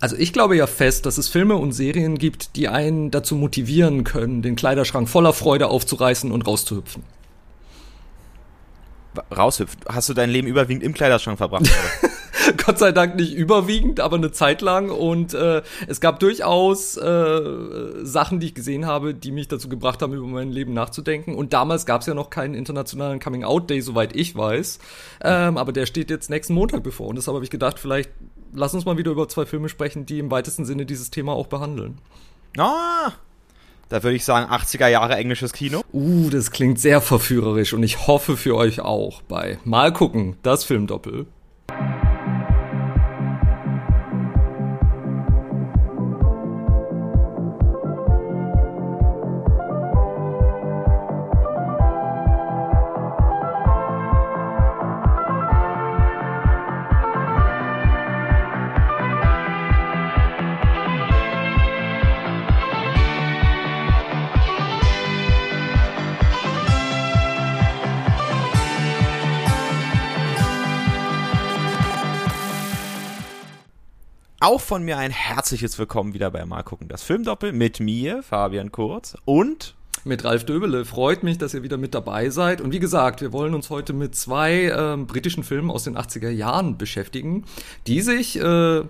Also ich glaube ja fest, dass es Filme und Serien gibt, die einen dazu motivieren können, den Kleiderschrank voller Freude aufzureißen und rauszuhüpfen. Raushüpft. Hast du dein Leben überwiegend im Kleiderschrank verbracht? Gott sei Dank nicht überwiegend, aber eine Zeit lang. Und äh, es gab durchaus äh, Sachen, die ich gesehen habe, die mich dazu gebracht haben, über mein Leben nachzudenken. Und damals gab es ja noch keinen internationalen Coming-out-Day, soweit ich weiß. Ähm, aber der steht jetzt nächsten Montag bevor. Und deshalb habe ich gedacht, vielleicht lass uns mal wieder über zwei Filme sprechen, die im weitesten Sinne dieses Thema auch behandeln. Ah, da würde ich sagen 80er Jahre englisches Kino. Uh, das klingt sehr verführerisch und ich hoffe für euch auch bei Mal gucken, das Filmdoppel. Auch von mir ein herzliches Willkommen wieder bei Mal gucken, das Filmdoppel mit mir, Fabian Kurz und mit Ralf Döbele. Freut mich, dass ihr wieder mit dabei seid. Und wie gesagt, wir wollen uns heute mit zwei ähm, britischen Filmen aus den 80er Jahren beschäftigen, die sich äh,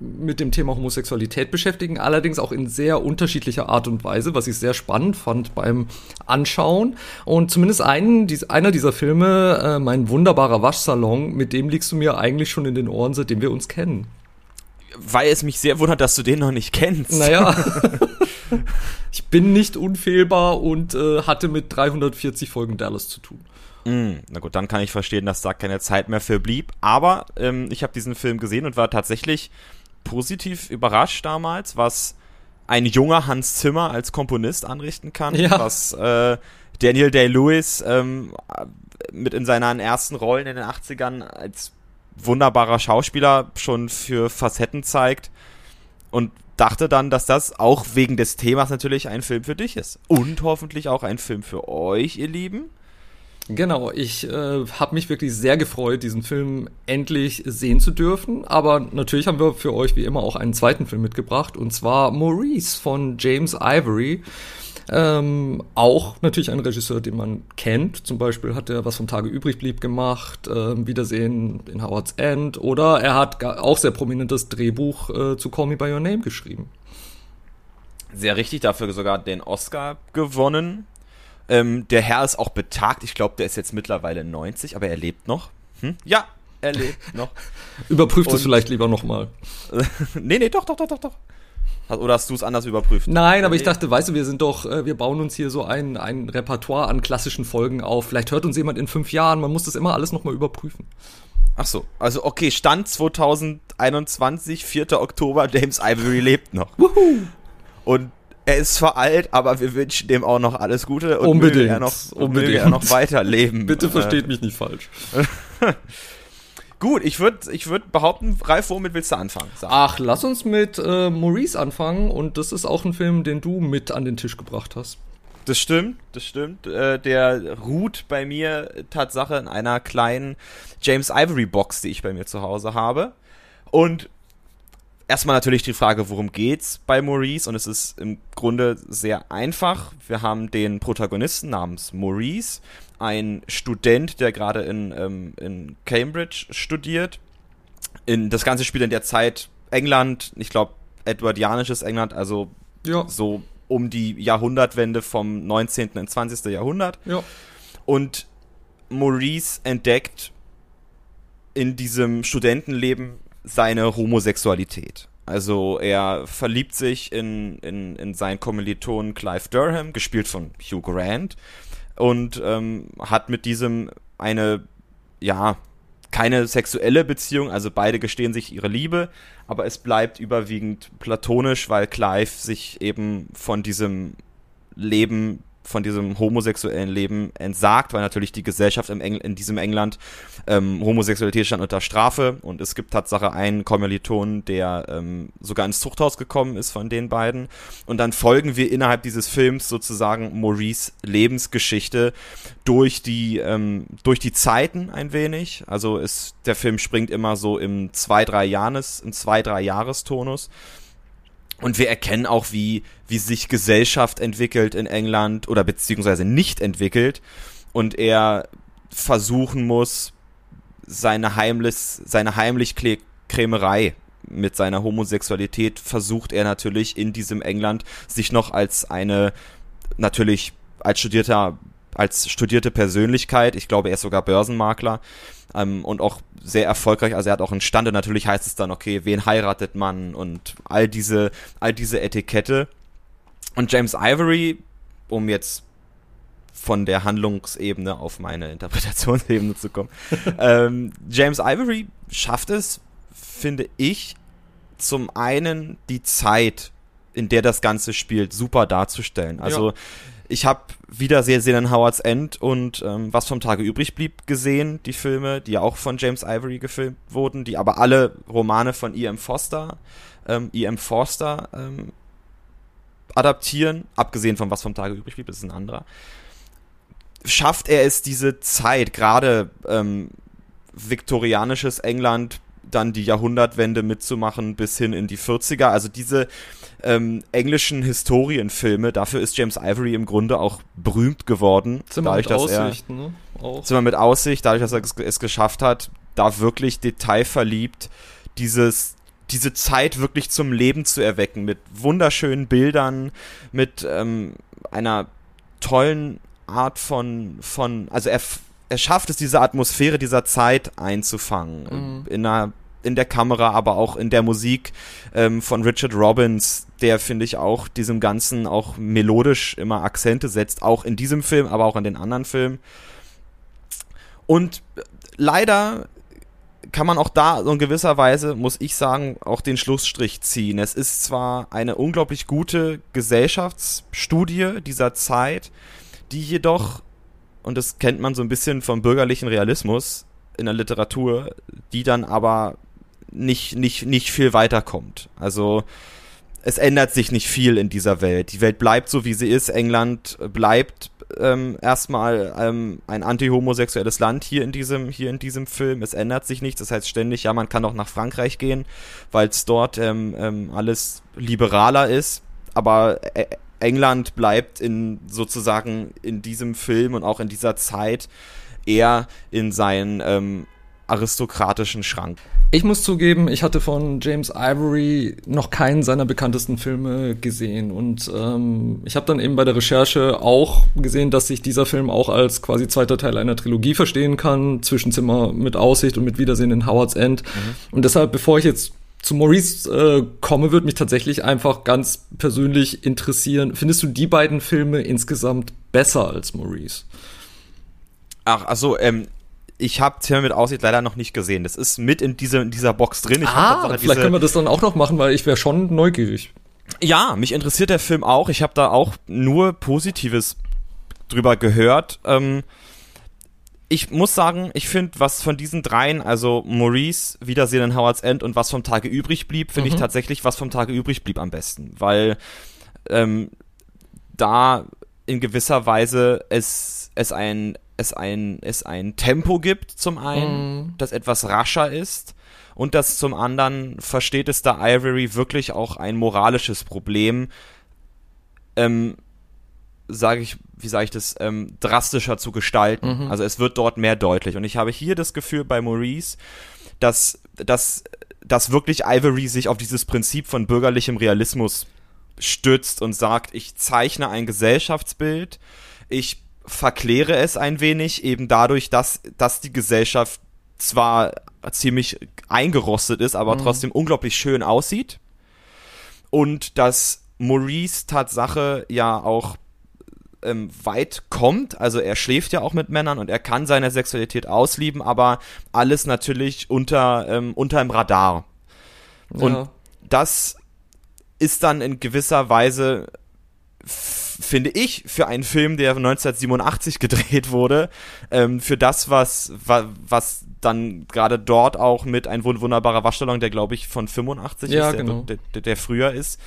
mit dem Thema Homosexualität beschäftigen, allerdings auch in sehr unterschiedlicher Art und Weise, was ich sehr spannend fand beim Anschauen. Und zumindest einen, dies, einer dieser Filme, äh, mein wunderbarer Waschsalon, mit dem liegst du mir eigentlich schon in den Ohren, seitdem wir uns kennen weil es mich sehr wundert, dass du den noch nicht kennst. Naja. ich bin nicht unfehlbar und äh, hatte mit 340 Folgen Dallas zu tun. Mm, na gut, dann kann ich verstehen, dass da keine Zeit mehr für blieb. Aber ähm, ich habe diesen Film gesehen und war tatsächlich positiv überrascht damals, was ein junger Hans Zimmer als Komponist anrichten kann, ja. was äh, Daniel Day-Lewis ähm, mit in seinen ersten Rollen in den 80ern als wunderbarer Schauspieler schon für Facetten zeigt und dachte dann, dass das auch wegen des Themas natürlich ein Film für dich ist. Und hoffentlich auch ein Film für euch, ihr Lieben. Genau, ich äh, habe mich wirklich sehr gefreut, diesen Film endlich sehen zu dürfen. Aber natürlich haben wir für euch wie immer auch einen zweiten Film mitgebracht, und zwar Maurice von James Ivory. Ähm, auch natürlich ein Regisseur, den man kennt. Zum Beispiel hat er was vom Tage übrig blieb gemacht, äh, Wiedersehen in Howard's End. Oder er hat auch sehr prominentes Drehbuch äh, zu Call Me By Your Name geschrieben. Sehr richtig, dafür sogar den Oscar gewonnen. Ähm, der Herr ist auch betagt. Ich glaube, der ist jetzt mittlerweile 90, aber er lebt noch. Hm? Ja, er lebt noch. Überprüft es vielleicht lieber nochmal. nee, nee, doch, doch, doch, doch, doch. Oder hast du es anders überprüft? Nein, aber ich dachte, weißt du, wir sind doch, äh, wir bauen uns hier so ein, ein Repertoire an klassischen Folgen auf. Vielleicht hört uns jemand in fünf Jahren, man muss das immer alles nochmal überprüfen. Ach so, also okay, Stand 2021, 4. Oktober, James Ivory lebt noch. Wuhu. Und er ist zwar alt, aber wir wünschen dem auch noch alles Gute und unbedingt, möge er noch, unbedingt. Möge er noch weiterleben. Bitte versteht mich nicht falsch. Gut, ich würde ich würd behaupten, Ralf, womit willst du anfangen? Sag. Ach, lass uns mit äh, Maurice anfangen und das ist auch ein Film, den du mit an den Tisch gebracht hast. Das stimmt, das stimmt. Äh, der ruht bei mir Tatsache in einer kleinen James Ivory Box, die ich bei mir zu Hause habe. Und erstmal natürlich die Frage, worum geht's bei Maurice? Und es ist im Grunde sehr einfach. Wir haben den Protagonisten namens Maurice, ein Student, der gerade in, ähm, in Cambridge studiert. In, das Ganze spielt in der Zeit England, ich glaube, edwardianisches England, also ja. so um die Jahrhundertwende vom 19. ins 20. Jahrhundert. Ja. Und Maurice entdeckt in diesem Studentenleben seine Homosexualität. Also er verliebt sich in, in, in seinen Kommilitonen Clive Durham, gespielt von Hugh Grant, und ähm, hat mit diesem eine, ja, keine sexuelle Beziehung, also beide gestehen sich ihre Liebe, aber es bleibt überwiegend platonisch, weil Clive sich eben von diesem Leben von diesem homosexuellen Leben entsagt, weil natürlich die Gesellschaft Engl in diesem England ähm, Homosexualität stand unter Strafe. Und es gibt Tatsache einen Kommiliton, der ähm, sogar ins Zuchthaus gekommen ist von den beiden. Und dann folgen wir innerhalb dieses Films sozusagen Maurice Lebensgeschichte durch die ähm, durch die Zeiten ein wenig, also ist der Film springt immer so im zwei drei Jahres im zwei drei Jahrestonus und wir erkennen auch, wie, wie sich Gesellschaft entwickelt in England oder beziehungsweise nicht entwickelt. Und er versuchen muss, seine heimlich, seine heimlich Krämerei mit seiner Homosexualität versucht er natürlich in diesem England sich noch als eine, natürlich als studierter, als studierte Persönlichkeit, ich glaube, er ist sogar Börsenmakler, ähm, und auch sehr erfolgreich. Also er hat auch einen Stand und natürlich heißt es dann, okay, wen heiratet man und all diese, all diese Etikette. Und James Ivory, um jetzt von der Handlungsebene auf meine Interpretationsebene zu kommen. ähm, James Ivory schafft es, finde ich, zum einen die Zeit, in der das Ganze spielt, super darzustellen. Also ja ich habe wieder sehr, sehr in Howard's End und ähm, Was vom Tage übrig blieb gesehen, die Filme, die ja auch von James Ivory gefilmt wurden, die aber alle Romane von E.M. Foster, ähm, E.M. Forster ähm, adaptieren, abgesehen von Was vom Tage übrig blieb, ist ein anderer. Schafft er es, diese Zeit, gerade ähm, viktorianisches England, dann die Jahrhundertwende mitzumachen bis hin in die 40er. Also diese ähm, englischen Historienfilme. Dafür ist James Ivory im Grunde auch berühmt geworden. Zimmer dadurch, mit Aussicht, er, ne? Auch. Zimmer mit Aussicht, dadurch, dass er es, es geschafft hat, da wirklich detailverliebt dieses diese Zeit wirklich zum Leben zu erwecken mit wunderschönen Bildern, mit ähm, einer tollen Art von von also er er schafft es diese Atmosphäre dieser Zeit einzufangen mhm. in einer in der Kamera, aber auch in der Musik ähm, von Richard Robbins, der finde ich auch diesem Ganzen auch melodisch immer Akzente setzt, auch in diesem Film, aber auch in den anderen Filmen. Und leider kann man auch da so in gewisser Weise, muss ich sagen, auch den Schlussstrich ziehen. Es ist zwar eine unglaublich gute Gesellschaftsstudie dieser Zeit, die jedoch, und das kennt man so ein bisschen vom bürgerlichen Realismus in der Literatur, die dann aber nicht, nicht, nicht viel weiterkommt. Also es ändert sich nicht viel in dieser Welt. Die Welt bleibt so, wie sie ist. England bleibt ähm, erstmal ähm, ein anti-homosexuelles Land hier in diesem hier in diesem Film. Es ändert sich nichts. Das heißt ständig, ja, man kann auch nach Frankreich gehen, weil es dort ähm, ähm, alles liberaler ist. Aber äh, England bleibt in sozusagen in diesem Film und auch in dieser Zeit eher in seinen ähm, aristokratischen Schrank. Ich muss zugeben, ich hatte von James Ivory noch keinen seiner bekanntesten Filme gesehen. Und ähm, ich habe dann eben bei der Recherche auch gesehen, dass sich dieser Film auch als quasi zweiter Teil einer Trilogie verstehen kann. Zwischenzimmer mit Aussicht und mit Wiedersehen in Howard's End. Mhm. Und deshalb, bevor ich jetzt zu Maurice äh, komme, würde mich tatsächlich einfach ganz persönlich interessieren. Findest du die beiden Filme insgesamt besser als Maurice? Ach, also ähm, ich habe Zimmer mit Aussicht leider noch nicht gesehen. Das ist mit in, diese, in dieser Box drin. Ich ah, vielleicht können wir das dann auch noch machen, weil ich wäre schon neugierig. Ja, mich interessiert der Film auch. Ich habe da auch nur Positives drüber gehört. Ähm, ich muss sagen, ich finde, was von diesen dreien, also Maurice, Wiedersehen in Howard's End und was vom Tage übrig blieb, finde mhm. ich tatsächlich, was vom Tage übrig blieb am besten. Weil ähm, da in gewisser Weise es, es ein es ein, es ein Tempo gibt, zum einen, mm. das etwas rascher ist und das zum anderen versteht es da Ivory wirklich auch ein moralisches Problem, ähm, sage ich, wie sage ich das, ähm, drastischer zu gestalten. Mhm. Also es wird dort mehr deutlich. Und ich habe hier das Gefühl bei Maurice, dass, dass, dass wirklich Ivory sich auf dieses Prinzip von bürgerlichem Realismus stützt und sagt, ich zeichne ein Gesellschaftsbild, ich verkläre es ein wenig, eben dadurch, dass, dass die Gesellschaft zwar ziemlich eingerostet ist, aber mhm. trotzdem unglaublich schön aussieht. Und dass Maurice Tatsache ja auch ähm, weit kommt, also er schläft ja auch mit Männern und er kann seine Sexualität auslieben, aber alles natürlich unter, ähm, unter dem Radar. Ja. Und das ist dann in gewisser Weise finde ich, für einen Film, der 1987 gedreht wurde, ähm, für das, was, was, was dann gerade dort auch mit ein wunderbarer Waschsalon, der glaube ich von 85 ja, ist, der, genau. der, der, der früher ist,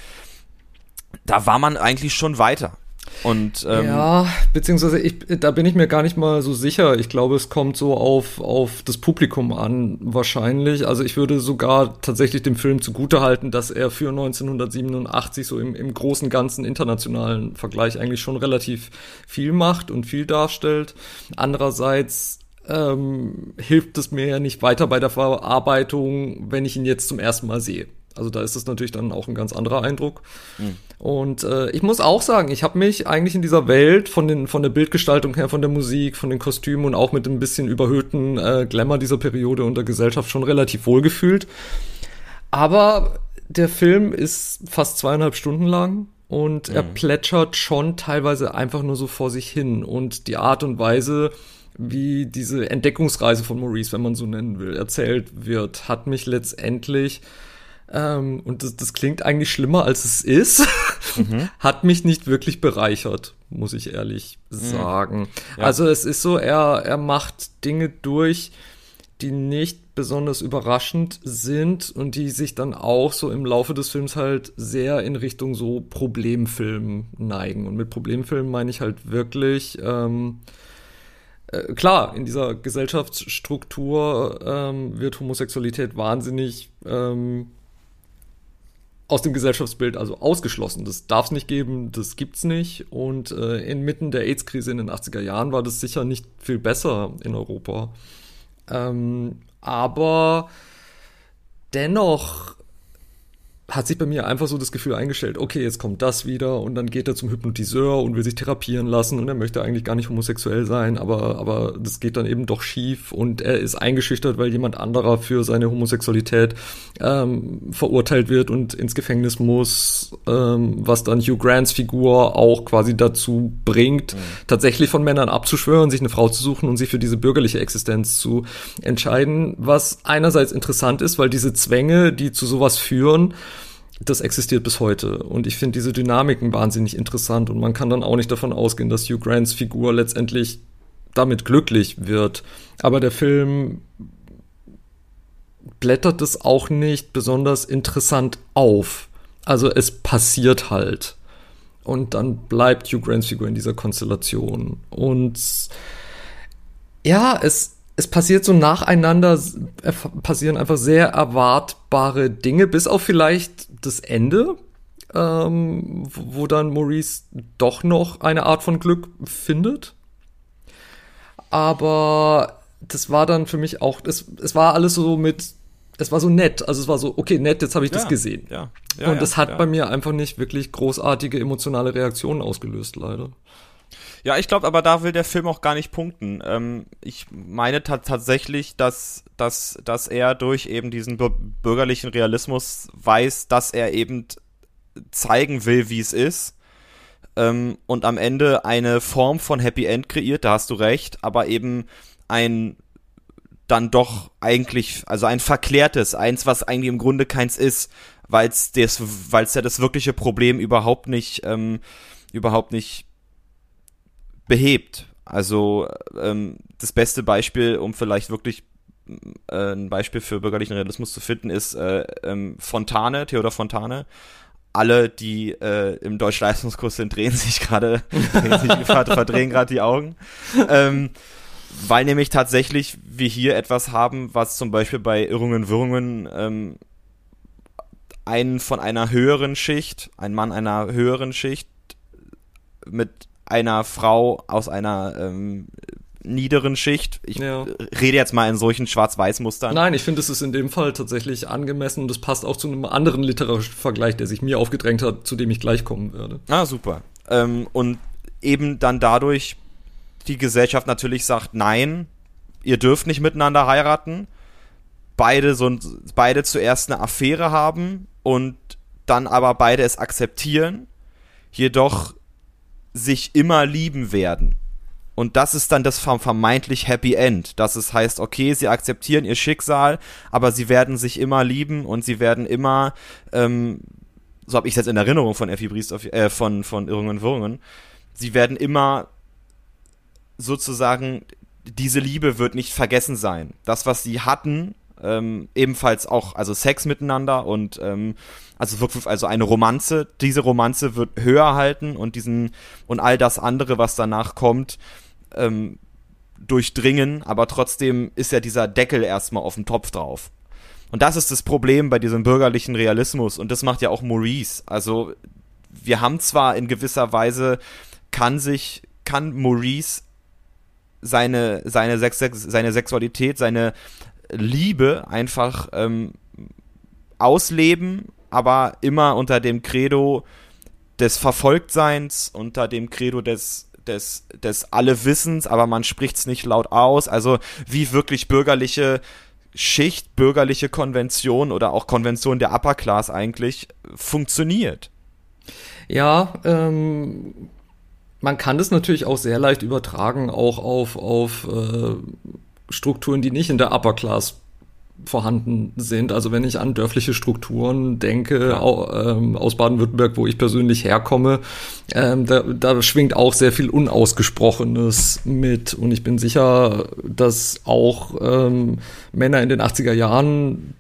da war man eigentlich schon weiter. Und, ähm, ja, beziehungsweise ich, da bin ich mir gar nicht mal so sicher. Ich glaube, es kommt so auf, auf das Publikum an, wahrscheinlich. Also ich würde sogar tatsächlich dem Film zugutehalten, dass er für 1987 so im, im großen, ganzen internationalen Vergleich eigentlich schon relativ viel macht und viel darstellt. Andererseits ähm, hilft es mir ja nicht weiter bei der Verarbeitung, wenn ich ihn jetzt zum ersten Mal sehe. Also da ist es natürlich dann auch ein ganz anderer Eindruck. Mhm. Und äh, ich muss auch sagen, ich habe mich eigentlich in dieser Welt von, den, von der Bildgestaltung her, von der Musik, von den Kostümen und auch mit ein bisschen überhöhten äh, Glamour dieser Periode und der Gesellschaft schon relativ wohl gefühlt. Aber der Film ist fast zweieinhalb Stunden lang und mhm. er plätschert schon teilweise einfach nur so vor sich hin. Und die Art und Weise, wie diese Entdeckungsreise von Maurice, wenn man so nennen will, erzählt wird, hat mich letztendlich ähm, und das, das klingt eigentlich schlimmer, als es ist, mhm. hat mich nicht wirklich bereichert, muss ich ehrlich mhm. sagen. Ja. Also es ist so, er, er macht Dinge durch, die nicht besonders überraschend sind und die sich dann auch so im Laufe des Films halt sehr in Richtung so Problemfilm neigen. Und mit Problemfilm meine ich halt wirklich, ähm, äh, klar, in dieser Gesellschaftsstruktur ähm, wird Homosexualität wahnsinnig ähm, aus dem Gesellschaftsbild also ausgeschlossen. Das darf es nicht geben, das gibt's nicht. Und äh, inmitten der AIDS-Krise in den 80er Jahren war das sicher nicht viel besser in Europa. Ähm, aber dennoch hat sich bei mir einfach so das Gefühl eingestellt, okay, jetzt kommt das wieder und dann geht er zum Hypnotiseur und will sich therapieren lassen und er möchte eigentlich gar nicht homosexuell sein, aber, aber das geht dann eben doch schief und er ist eingeschüchtert, weil jemand anderer für seine Homosexualität ähm, verurteilt wird und ins Gefängnis muss, ähm, was dann Hugh Grants Figur auch quasi dazu bringt, mhm. tatsächlich von Männern abzuschwören, sich eine Frau zu suchen und sich für diese bürgerliche Existenz zu entscheiden, was einerseits interessant ist, weil diese Zwänge, die zu sowas führen, das existiert bis heute. Und ich finde diese Dynamiken wahnsinnig interessant und man kann dann auch nicht davon ausgehen, dass Hugh Grants Figur letztendlich damit glücklich wird. Aber der Film blättert es auch nicht besonders interessant auf. Also es passiert halt. Und dann bleibt Hugh Grants Figur in dieser Konstellation. Und ja, es, es passiert so nacheinander, passieren einfach sehr erwartbare Dinge, bis auf vielleicht das Ende, ähm, wo dann Maurice doch noch eine Art von Glück findet. Aber das war dann für mich auch, es, es war alles so mit, es war so nett. Also es war so, okay, nett, jetzt habe ich ja, das gesehen. Ja, ja, Und das hat bei mir einfach nicht wirklich großartige emotionale Reaktionen ausgelöst, leider. Ja, ich glaube, aber da will der Film auch gar nicht punkten. Ähm, ich meine tatsächlich, dass, dass, dass er durch eben diesen bürgerlichen Realismus weiß, dass er eben zeigen will, wie es ist. Ähm, und am Ende eine Form von Happy End kreiert, da hast du recht, aber eben ein dann doch eigentlich, also ein verklärtes, eins, was eigentlich im Grunde keins ist, weil es ja das wirkliche Problem überhaupt nicht, ähm, überhaupt nicht behebt. Also ähm, das beste Beispiel, um vielleicht wirklich äh, ein Beispiel für bürgerlichen Realismus zu finden, ist äh, ähm, Fontane, Theodor Fontane. Alle, die äh, im Deutschleistungskurs sind, drehen sich gerade, verdrehen gerade die Augen. Ähm, weil nämlich tatsächlich wir hier etwas haben, was zum Beispiel bei Irrungen, Wirrungen ähm, einen von einer höheren Schicht, ein Mann einer höheren Schicht mit einer Frau aus einer ähm, niederen Schicht. Ich ja. rede jetzt mal in solchen Schwarz-Weiß-Mustern. Nein, ich finde, es ist in dem Fall tatsächlich angemessen und es passt auch zu einem anderen literarischen Vergleich, der sich mir aufgedrängt hat, zu dem ich gleich kommen werde. Ah, super. Ähm, und eben dann dadurch die Gesellschaft natürlich sagt, nein, ihr dürft nicht miteinander heiraten. Beide so beide zuerst eine Affäre haben und dann aber beide es akzeptieren. Jedoch sich immer lieben werden. Und das ist dann das vermeintlich Happy End, dass es heißt, okay, sie akzeptieren ihr Schicksal, aber sie werden sich immer lieben und sie werden immer ähm, so habe ich es jetzt in Erinnerung von Effi Briest, äh, von, von Irrungen und Wirrungen, sie werden immer sozusagen, diese Liebe wird nicht vergessen sein. Das, was sie hatten, ähm, ebenfalls auch, also Sex miteinander und ähm, also wirklich, also eine Romanze, diese Romanze wird höher halten und diesen und all das andere, was danach kommt, ähm, durchdringen, aber trotzdem ist ja dieser Deckel erstmal auf dem Topf drauf. Und das ist das Problem bei diesem bürgerlichen Realismus und das macht ja auch Maurice. Also wir haben zwar in gewisser Weise kann sich kann Maurice seine seine Sex, seine Sexualität, seine Liebe einfach ähm, ausleben, aber immer unter dem Credo des Verfolgtseins, unter dem Credo des des, des Allewissens, aber man spricht es nicht laut aus. Also wie wirklich bürgerliche Schicht, bürgerliche Konvention oder auch Konvention der Upper Class eigentlich funktioniert. Ja, ähm, man kann das natürlich auch sehr leicht übertragen, auch auf, auf äh, Strukturen, die nicht in der Upper Class vorhanden sind. Also wenn ich an dörfliche Strukturen denke, au, ähm, aus Baden-Württemberg, wo ich persönlich herkomme, ähm, da, da schwingt auch sehr viel Unausgesprochenes mit. Und ich bin sicher, dass auch ähm, Männer in den 80er Jahren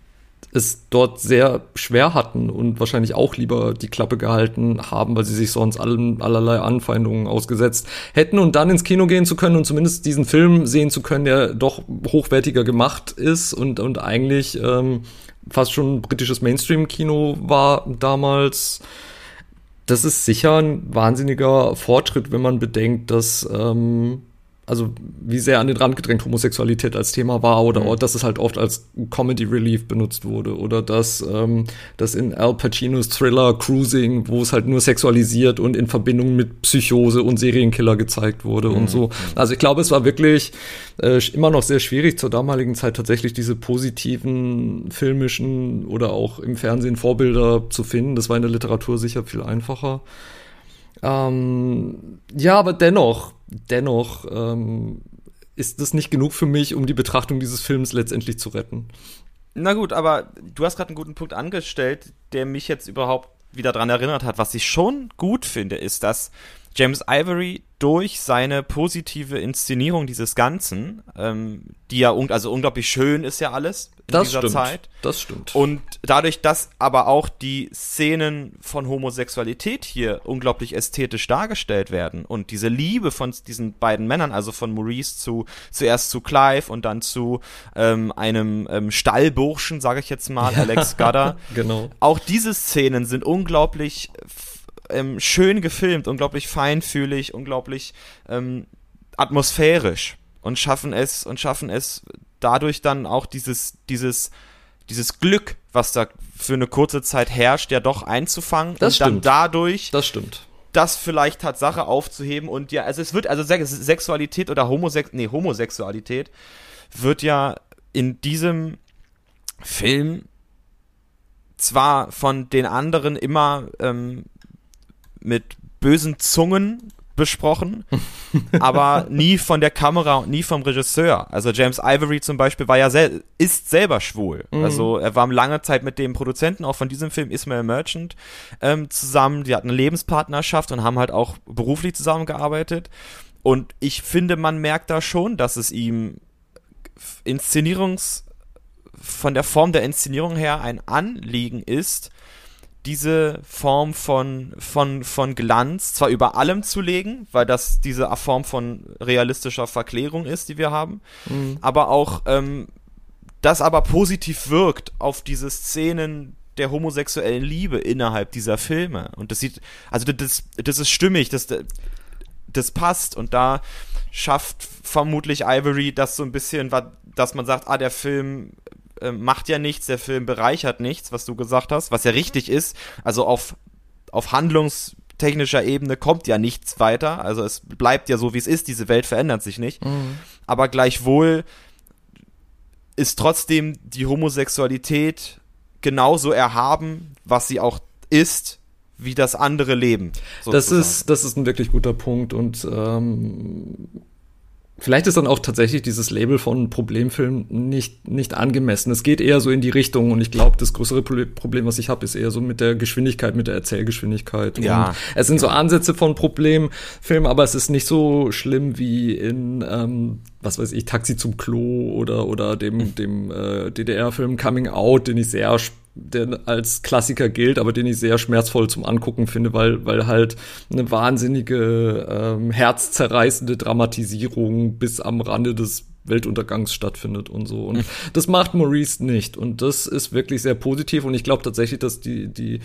es dort sehr schwer hatten und wahrscheinlich auch lieber die Klappe gehalten haben, weil sie sich sonst allen, allerlei Anfeindungen ausgesetzt hätten und dann ins Kino gehen zu können und zumindest diesen Film sehen zu können, der doch hochwertiger gemacht ist und, und eigentlich ähm, fast schon britisches Mainstream-Kino war damals. Das ist sicher ein wahnsinniger Fortschritt, wenn man bedenkt, dass ähm, also wie sehr an den Rand gedrängt Homosexualität als Thema war oder mhm. dass es halt oft als Comedy Relief benutzt wurde oder dass ähm, das in Al Pacinos Thriller Cruising, wo es halt nur sexualisiert und in Verbindung mit Psychose und Serienkiller gezeigt wurde mhm. und so. Also ich glaube, es war wirklich äh, immer noch sehr schwierig zur damaligen Zeit tatsächlich diese positiven filmischen oder auch im Fernsehen Vorbilder zu finden. Das war in der Literatur sicher viel einfacher. Ähm, ja, aber dennoch, dennoch ähm, ist das nicht genug für mich, um die Betrachtung dieses Films letztendlich zu retten. Na gut, aber du hast gerade einen guten Punkt angestellt, der mich jetzt überhaupt wieder daran erinnert hat. Was ich schon gut finde, ist, dass James Ivory durch seine positive Inszenierung dieses Ganzen, ähm, die ja un also unglaublich schön ist ja alles in das dieser stimmt. Zeit. Das stimmt. Und dadurch, dass aber auch die Szenen von Homosexualität hier unglaublich ästhetisch dargestellt werden und diese Liebe von diesen beiden Männern, also von Maurice zu zuerst zu Clive und dann zu ähm, einem ähm, Stallburschen, sage ich jetzt mal, Alex Gadder. genau. Auch diese Szenen sind unglaublich ähm, schön gefilmt, unglaublich feinfühlig, unglaublich ähm, atmosphärisch und schaffen es und schaffen es dadurch dann auch dieses dieses dieses Glück, was da für eine kurze Zeit herrscht, ja doch einzufangen das und stimmt. dann dadurch das stimmt das vielleicht Tatsache aufzuheben und ja, also es wird, also Sexualität oder Homosex, nee, Homosexualität wird ja in diesem Film zwar von den anderen immer ähm, mit bösen Zungen besprochen, aber nie von der Kamera und nie vom Regisseur. Also James Ivory zum Beispiel war ja sel ist selber schwul. Mhm. Also er war lange Zeit mit dem Produzenten auch von diesem Film Ismail Merchant ähm, zusammen. Die hatten eine Lebenspartnerschaft und haben halt auch beruflich zusammengearbeitet. Und ich finde, man merkt da schon, dass es ihm Inszenierungs von der Form der Inszenierung her ein Anliegen ist, diese Form von, von, von Glanz zwar über allem zu legen, weil das diese Form von realistischer Verklärung ist, die wir haben, mhm. aber auch ähm, das aber positiv wirkt auf diese Szenen der homosexuellen Liebe innerhalb dieser Filme. Und das sieht, also das, das ist stimmig, das, das passt und da schafft vermutlich Ivory das so ein bisschen, dass man sagt, ah, der Film äh, macht ja nichts, der Film bereichert nichts, was du gesagt hast, was ja richtig ist. Also auf, auf handlungstechnischer Ebene kommt ja nichts weiter. Also es bleibt ja so, wie es ist. Diese Welt verändert sich nicht. Mhm. Aber gleichwohl ist trotzdem die Homosexualität genauso erhaben, was sie auch ist, wie das andere Leben. Sozusagen. Das ist, das ist ein wirklich guter Punkt und ähm, vielleicht ist dann auch tatsächlich dieses Label von Problemfilm nicht, nicht angemessen. Es geht eher so in die Richtung und ich glaube, das größere Problem, was ich habe, ist eher so mit der Geschwindigkeit, mit der Erzählgeschwindigkeit. Ja. Und es sind so Ansätze von Problemfilm, aber es ist nicht so schlimm wie in, ähm, was weiß ich, Taxi zum Klo oder, oder dem, dem äh, DDR-Film Coming Out, den ich sehr der als Klassiker gilt, aber den ich sehr schmerzvoll zum Angucken finde, weil, weil halt eine wahnsinnige, ähm, herzzerreißende Dramatisierung bis am Rande des Weltuntergangs stattfindet und so. Und mhm. das macht Maurice nicht. Und das ist wirklich sehr positiv. Und ich glaube tatsächlich, dass die, die,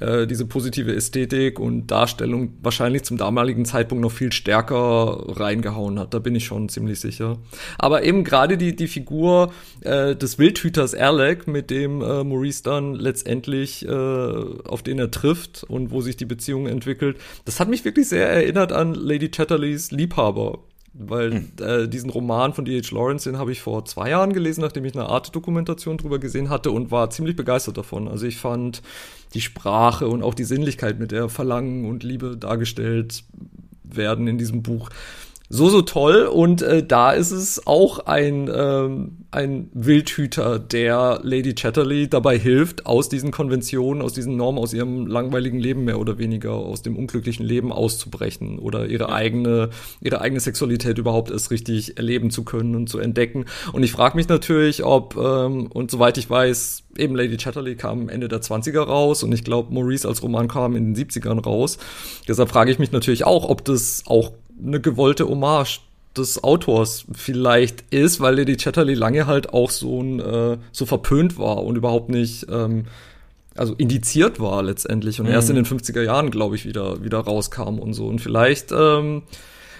äh, diese positive Ästhetik und Darstellung wahrscheinlich zum damaligen Zeitpunkt noch viel stärker reingehauen hat. Da bin ich schon ziemlich sicher. Aber eben gerade die, die Figur äh, des Wildhüters Alec, mit dem äh, Maurice dann letztendlich, äh, auf den er trifft und wo sich die Beziehung entwickelt, das hat mich wirklich sehr erinnert an Lady Chatterleys Liebhaber weil äh, diesen Roman von D.H. Lawrence, den habe ich vor zwei Jahren gelesen, nachdem ich eine Art Dokumentation drüber gesehen hatte und war ziemlich begeistert davon. Also ich fand die Sprache und auch die Sinnlichkeit, mit der Verlangen und Liebe dargestellt werden in diesem Buch, so, so toll. Und äh, da ist es auch ein, ähm, ein Wildhüter, der Lady Chatterley dabei hilft, aus diesen Konventionen, aus diesen Normen, aus ihrem langweiligen Leben mehr oder weniger, aus dem unglücklichen Leben auszubrechen oder ihre eigene, ihre eigene Sexualität überhaupt erst richtig erleben zu können und zu entdecken. Und ich frage mich natürlich, ob, ähm, und soweit ich weiß, eben Lady Chatterley kam Ende der 20er raus und ich glaube, Maurice als Roman kam in den 70ern raus. Deshalb frage ich mich natürlich auch, ob das auch eine gewollte Hommage des Autors vielleicht ist, weil Lady Chatterley lange halt auch so ein äh, so verpönt war und überhaupt nicht ähm, also indiziert war letztendlich und mhm. erst in den 50er Jahren glaube ich wieder wieder rauskam und so und vielleicht ähm,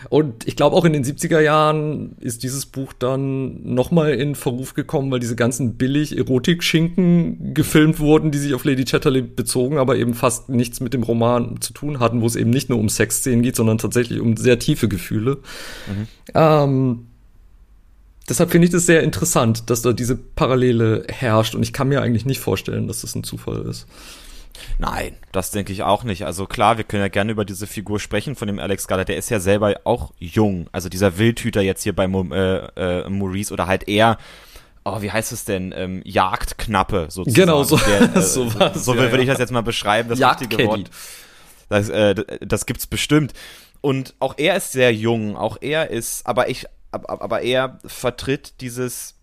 und ich glaube auch in den 70er Jahren ist dieses Buch dann nochmal in Verruf gekommen, weil diese ganzen billig Erotik-Schinken gefilmt wurden, die sich auf Lady Chatterley bezogen, aber eben fast nichts mit dem Roman zu tun hatten, wo es eben nicht nur um Sexszenen geht, sondern tatsächlich um sehr tiefe Gefühle. Mhm. Ähm, deshalb finde ich das sehr interessant, dass da diese Parallele herrscht und ich kann mir eigentlich nicht vorstellen, dass das ein Zufall ist. Nein, das denke ich auch nicht. Also klar, wir können ja gerne über diese Figur sprechen von dem Alex Garland. Der ist ja selber auch jung. Also dieser Wildhüter jetzt hier bei äh, äh, Maurice oder halt eher oh, wie heißt es denn, ähm, Jagdknappe sozusagen. Genau, so, Der, äh, so, was, so ja, würde ich das jetzt mal beschreiben, das richtige Wort. Das, äh, das gibt's bestimmt. Und auch er ist sehr jung, auch er ist, aber ich, aber, aber er vertritt dieses,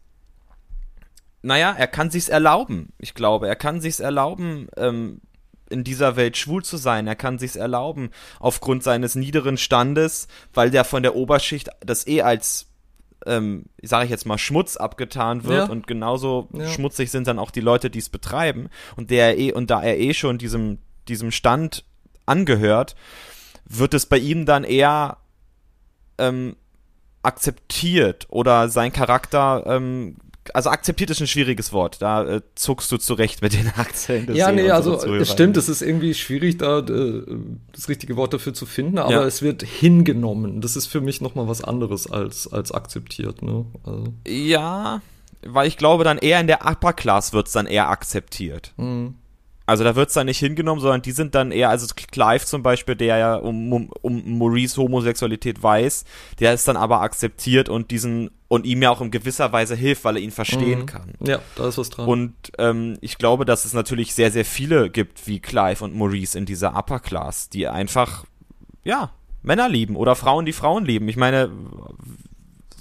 naja, er kann sich's erlauben. Ich glaube, er kann sich's erlauben, ähm, in dieser Welt schwul zu sein. Er kann sich's erlauben aufgrund seines niederen Standes, weil der von der Oberschicht das eh als ähm, sage ich jetzt mal Schmutz abgetan wird ja. und genauso ja. schmutzig sind dann auch die Leute, die es betreiben und der eh und da er eh schon diesem diesem Stand angehört, wird es bei ihm dann eher ähm, akzeptiert oder sein Charakter ähm, also akzeptiert ist ein schwieriges Wort. Da äh, zuckst du zurecht mit den Aktien. Ja, nee, also es stimmt, es ist irgendwie schwierig, da äh, das richtige Wort dafür zu finden, aber ja. es wird hingenommen. Das ist für mich nochmal was anderes als, als akzeptiert. Ne? Also. Ja, weil ich glaube, dann eher in der Upper Class wird es dann eher akzeptiert. Mhm. Also da wird's dann nicht hingenommen, sondern die sind dann eher, also Clive zum Beispiel, der ja um, um, um Maurice Homosexualität weiß, der ist dann aber akzeptiert und diesen und ihm ja auch in gewisser Weise hilft, weil er ihn verstehen mhm. kann. Ja, da ist was dran. Und ähm, ich glaube, dass es natürlich sehr, sehr viele gibt wie Clive und Maurice in dieser Upper Class, die einfach, ja, Männer lieben oder Frauen, die Frauen lieben. Ich meine,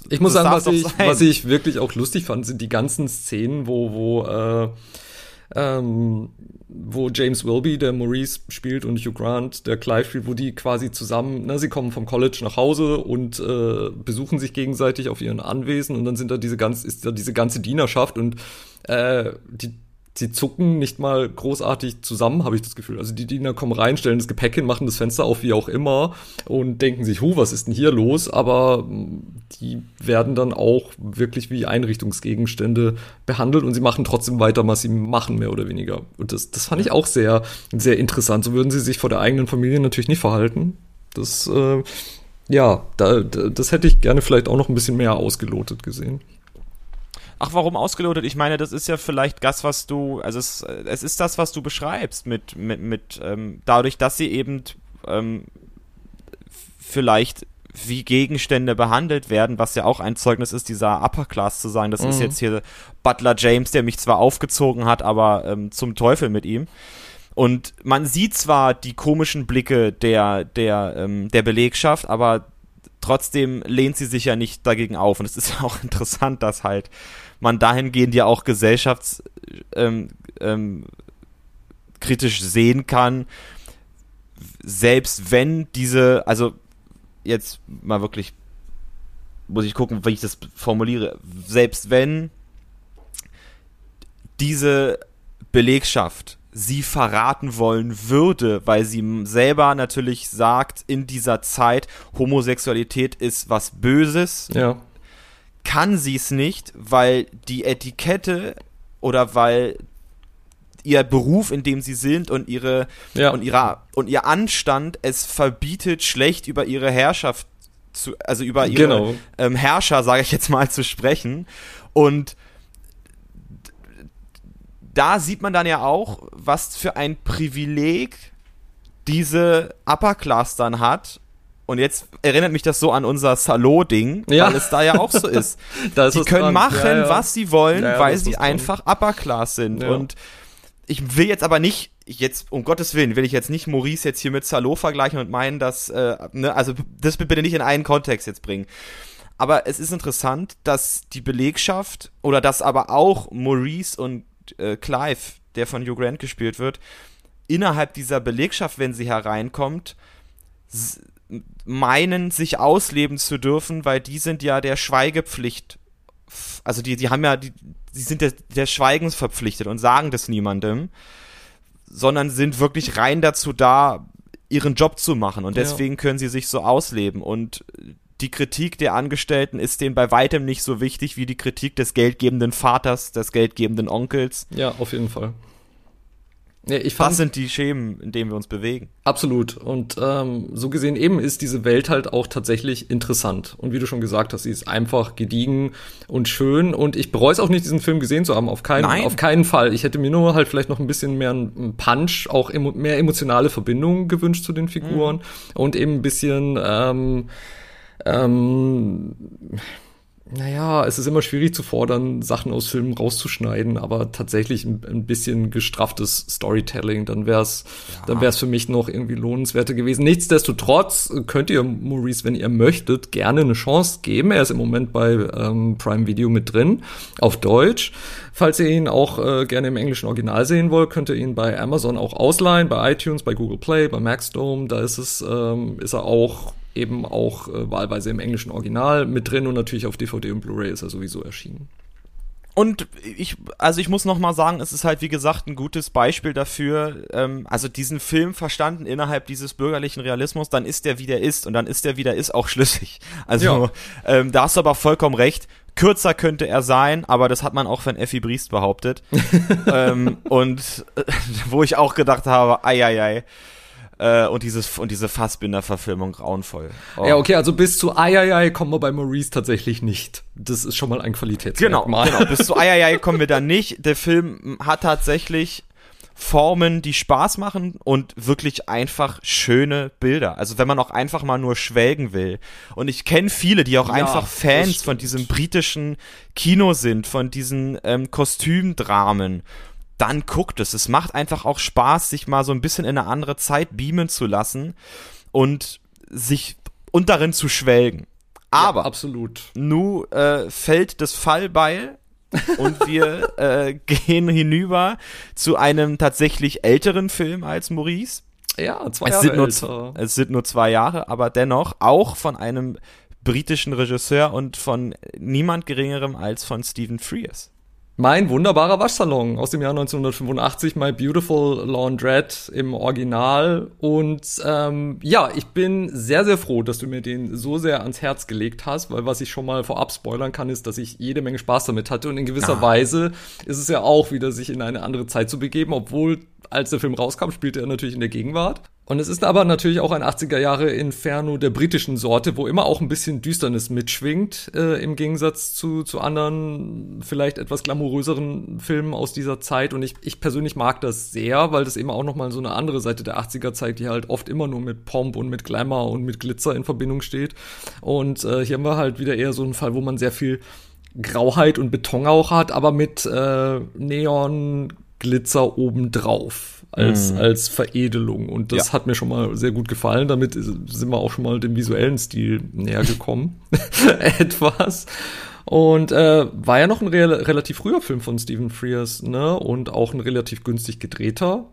ich muss sagen, was ich, was ich wirklich auch lustig fand, sind die ganzen Szenen, wo, wo äh, ähm, wo James Wilby, der Maurice spielt, und Hugh Grant, der Clive spielt, wo die quasi zusammen, ne, sie kommen vom College nach Hause und äh, besuchen sich gegenseitig auf ihren Anwesen und dann sind da diese ganz, ist da diese ganze Dienerschaft und äh, die sie zucken nicht mal großartig zusammen, habe ich das Gefühl. Also die Diener kommen rein, stellen das Gepäck hin, machen das Fenster auf, wie auch immer, und denken sich, hu, was ist denn hier los? Aber mm, die werden dann auch wirklich wie Einrichtungsgegenstände behandelt und sie machen trotzdem weiter, was sie machen, mehr oder weniger. Und das, das fand ich auch sehr, sehr interessant. So würden sie sich vor der eigenen Familie natürlich nicht verhalten. Das, äh, ja, da, das hätte ich gerne vielleicht auch noch ein bisschen mehr ausgelotet gesehen. Ach, warum ausgelotet? Ich meine, das ist ja vielleicht das, was du, also es, es ist das, was du beschreibst, mit, mit, mit ähm, dadurch, dass sie eben ähm, vielleicht wie Gegenstände behandelt werden, was ja auch ein Zeugnis ist, dieser Upper Class zu sein. Das mhm. ist jetzt hier Butler James, der mich zwar aufgezogen hat, aber ähm, zum Teufel mit ihm. Und man sieht zwar die komischen Blicke der, der, ähm, der Belegschaft, aber trotzdem lehnt sie sich ja nicht dagegen auf. Und es ist auch interessant, dass halt man dahingehend ja auch gesellschafts ähm, ähm, sehen kann, selbst wenn diese, also jetzt mal wirklich, muss ich gucken, wie ich das formuliere, selbst wenn diese Belegschaft sie verraten wollen würde, weil sie selber natürlich sagt, in dieser Zeit, Homosexualität ist was Böses, ja. Kann sie es nicht, weil die Etikette oder weil ihr Beruf, in dem sie sind und ihre ja. und ihrer und ihr Anstand es verbietet, schlecht über ihre Herrschaft zu, also über ihre genau. ähm, Herrscher, sage ich jetzt mal, zu sprechen. Und da sieht man dann ja auch, was für ein Privileg diese Upper Class dann hat. Und jetzt erinnert mich das so an unser Salo-Ding, ja. weil es da ja auch so ist. die können dran. machen, ja, ja. was sie wollen, weil sie einfach Upper Class sind. Und ich will jetzt aber nicht, jetzt, um Gottes Willen, will ich jetzt nicht Maurice jetzt hier mit Salo vergleichen und meinen, dass, äh, ne, also das bitte nicht in einen Kontext jetzt bringen. Aber es ist interessant, dass die Belegschaft oder dass aber auch Maurice und äh, Clive, der von Hugh Grant gespielt wird, innerhalb dieser Belegschaft, wenn sie hereinkommt, meinen, sich ausleben zu dürfen, weil die sind ja der Schweigepflicht also die, die haben ja, die, die sind der, der Schweigens verpflichtet und sagen das niemandem, sondern sind wirklich rein dazu da, ihren Job zu machen und deswegen ja. können sie sich so ausleben und die Kritik der Angestellten ist denen bei weitem nicht so wichtig wie die Kritik des geldgebenden Vaters, des geldgebenden Onkels. Ja, auf jeden Fall. Ja, ich fand, das sind die Schemen, in denen wir uns bewegen. Absolut. Und ähm, so gesehen eben ist diese Welt halt auch tatsächlich interessant. Und wie du schon gesagt hast, sie ist einfach gediegen und schön. Und ich bereue es auch nicht, diesen Film gesehen zu haben. Auf keinen, Nein. auf keinen Fall. Ich hätte mir nur halt vielleicht noch ein bisschen mehr einen Punch, auch emo mehr emotionale Verbindungen gewünscht zu den Figuren. Mhm. Und eben ein bisschen ähm, ähm, naja, es ist immer schwierig zu fordern, Sachen aus Filmen rauszuschneiden, aber tatsächlich ein, ein bisschen gestrafftes Storytelling, dann wäre es ja. dann wäre es für mich noch irgendwie lohnenswerter gewesen. Nichtsdestotrotz könnt ihr Maurice, wenn ihr möchtet, gerne eine Chance geben. Er ist im Moment bei ähm, Prime Video mit drin, auf Deutsch. Falls ihr ihn auch äh, gerne im englischen Original sehen wollt, könnt ihr ihn bei Amazon auch ausleihen, bei iTunes, bei Google Play, bei Maxdome. Da ist es, ähm, ist er auch eben auch äh, wahlweise im englischen Original mit drin und natürlich auf DVD und Blu-ray ist er sowieso erschienen. Und ich, also ich muss noch mal sagen, es ist halt wie gesagt ein gutes Beispiel dafür, ähm, also diesen Film verstanden innerhalb dieses bürgerlichen Realismus, dann ist der wie der ist und dann ist der wie der ist auch schlüssig. Also ja. ähm, da hast du aber vollkommen recht. Kürzer könnte er sein, aber das hat man auch von Effi Briest behauptet. ähm, und äh, wo ich auch gedacht habe, ei, ei, ei. Äh, und, dieses, und diese Fassbinder-Verfilmung grauenvoll. Oh. Ja, okay, also bis zu Eieiei kommen wir bei Maurice tatsächlich nicht. Das ist schon mal ein Qualitätsmerkmal. Genau, genau. Bis zu Eieiei kommen wir da nicht. Der Film hat tatsächlich Formen, die Spaß machen und wirklich einfach schöne Bilder. Also wenn man auch einfach mal nur schwelgen will. Und ich kenne viele, die auch ja, einfach Fans von diesem britischen Kino sind, von diesen ähm, Kostümdramen dann guckt es. Es macht einfach auch Spaß, sich mal so ein bisschen in eine andere Zeit beamen zu lassen und sich und darin zu schwelgen. Aber ja, absolut. Nu äh, fällt das Fallbeil und wir äh, gehen hinüber zu einem tatsächlich älteren Film als Maurice. Ja, zwei es Jahre sind nur, älter. Es sind nur zwei Jahre, aber dennoch auch von einem britischen Regisseur und von niemand geringerem als von Stephen Frears. Mein wunderbarer Waschsalon aus dem Jahr 1985, My Beautiful Laundrette im Original. Und ähm, ja, ich bin sehr, sehr froh, dass du mir den so sehr ans Herz gelegt hast, weil was ich schon mal vorab spoilern kann, ist, dass ich jede Menge Spaß damit hatte. Und in gewisser ah. Weise ist es ja auch wieder, sich in eine andere Zeit zu begeben, obwohl als der Film rauskam, spielte er natürlich in der Gegenwart. Und es ist aber natürlich auch ein 80er Jahre Inferno der britischen Sorte, wo immer auch ein bisschen Düsternis mitschwingt, äh, im Gegensatz zu, zu anderen, vielleicht etwas glamouröseren Filmen aus dieser Zeit. Und ich, ich persönlich mag das sehr, weil das eben auch nochmal so eine andere Seite der 80er zeigt, die halt oft immer nur mit Pomp und mit Glamour und mit Glitzer in Verbindung steht. Und äh, hier haben wir halt wieder eher so einen Fall, wo man sehr viel Grauheit und Beton auch hat, aber mit äh, Neon, Glitzer obendrauf als, mm. als Veredelung. Und das ja. hat mir schon mal sehr gut gefallen. Damit sind wir auch schon mal dem visuellen Stil näher gekommen. Etwas. Und äh, war ja noch ein re relativ früher Film von Stephen Frears, ne? Und auch ein relativ günstig gedrehter.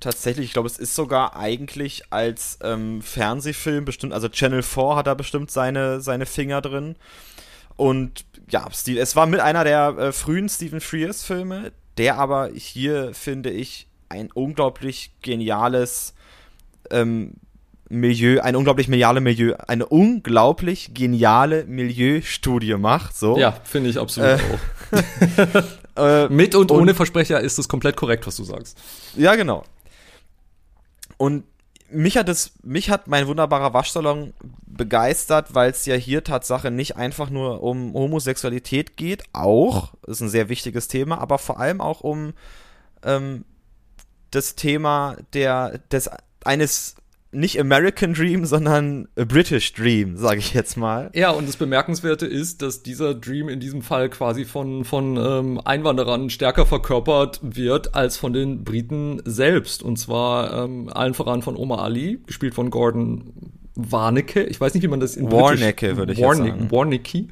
Tatsächlich, ich glaube, es ist sogar eigentlich als ähm, Fernsehfilm bestimmt, also Channel 4 hat da bestimmt seine, seine Finger drin. Und ja, es war mit einer der äh, frühen Stephen Frears Filme, der aber hier, finde ich, ein unglaublich geniales ähm, Milieu, ein unglaublich geniale Milieu, eine unglaublich geniale Milieustudie macht. So. Ja, finde ich absolut äh, auch. äh, Mit und, und ohne Versprecher ist es komplett korrekt, was du sagst. Ja, genau. Und mich hat es, mich hat mein wunderbarer Waschsalon begeistert, weil es ja hier Tatsache nicht einfach nur um Homosexualität geht, auch, ist ein sehr wichtiges Thema, aber vor allem auch um ähm, das Thema der, des, eines nicht American Dream, sondern British Dream, sage ich jetzt mal. Ja, und das Bemerkenswerte ist, dass dieser Dream in diesem Fall quasi von, von ähm, Einwanderern stärker verkörpert wird als von den Briten selbst. Und zwar ähm, allen voran von Oma Ali, gespielt von Gordon Warnecke, ich weiß nicht, wie man das in Warnecke würde ich Warne sagen. Warnecke.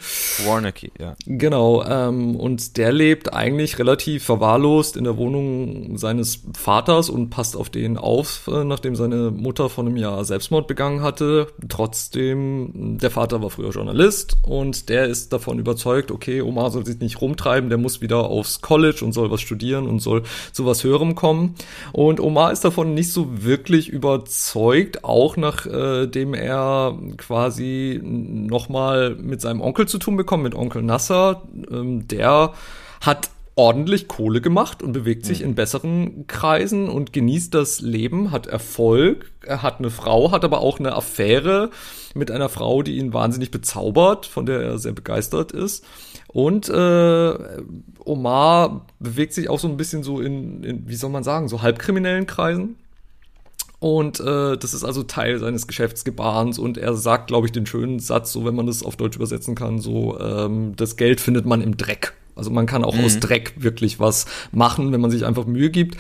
Warnecke, ja. Genau, ähm, und der lebt eigentlich relativ verwahrlost in der Wohnung seines Vaters und passt auf den auf, äh, nachdem seine Mutter von einem Jahr Selbstmord begangen hatte. Trotzdem, der Vater war früher Journalist und der ist davon überzeugt, okay, Omar soll sich nicht rumtreiben, der muss wieder aufs College und soll was studieren und soll zu was Höherem kommen. Und Omar ist davon nicht so wirklich überzeugt, auch nach äh, dem nachdem er quasi nochmal mit seinem Onkel zu tun bekommt, mit Onkel Nasser. Ähm, der hat ordentlich Kohle gemacht und bewegt sich mhm. in besseren Kreisen und genießt das Leben, hat Erfolg, er hat eine Frau, hat aber auch eine Affäre mit einer Frau, die ihn wahnsinnig bezaubert, von der er sehr begeistert ist. Und äh, Omar bewegt sich auch so ein bisschen so in, in, wie soll man sagen, so halbkriminellen Kreisen. Und äh, das ist also Teil seines Geschäftsgebarens und er sagt, glaube ich, den schönen Satz, so wenn man das auf Deutsch übersetzen kann, so ähm, das Geld findet man im Dreck. Also man kann auch mhm. aus Dreck wirklich was machen, wenn man sich einfach Mühe gibt.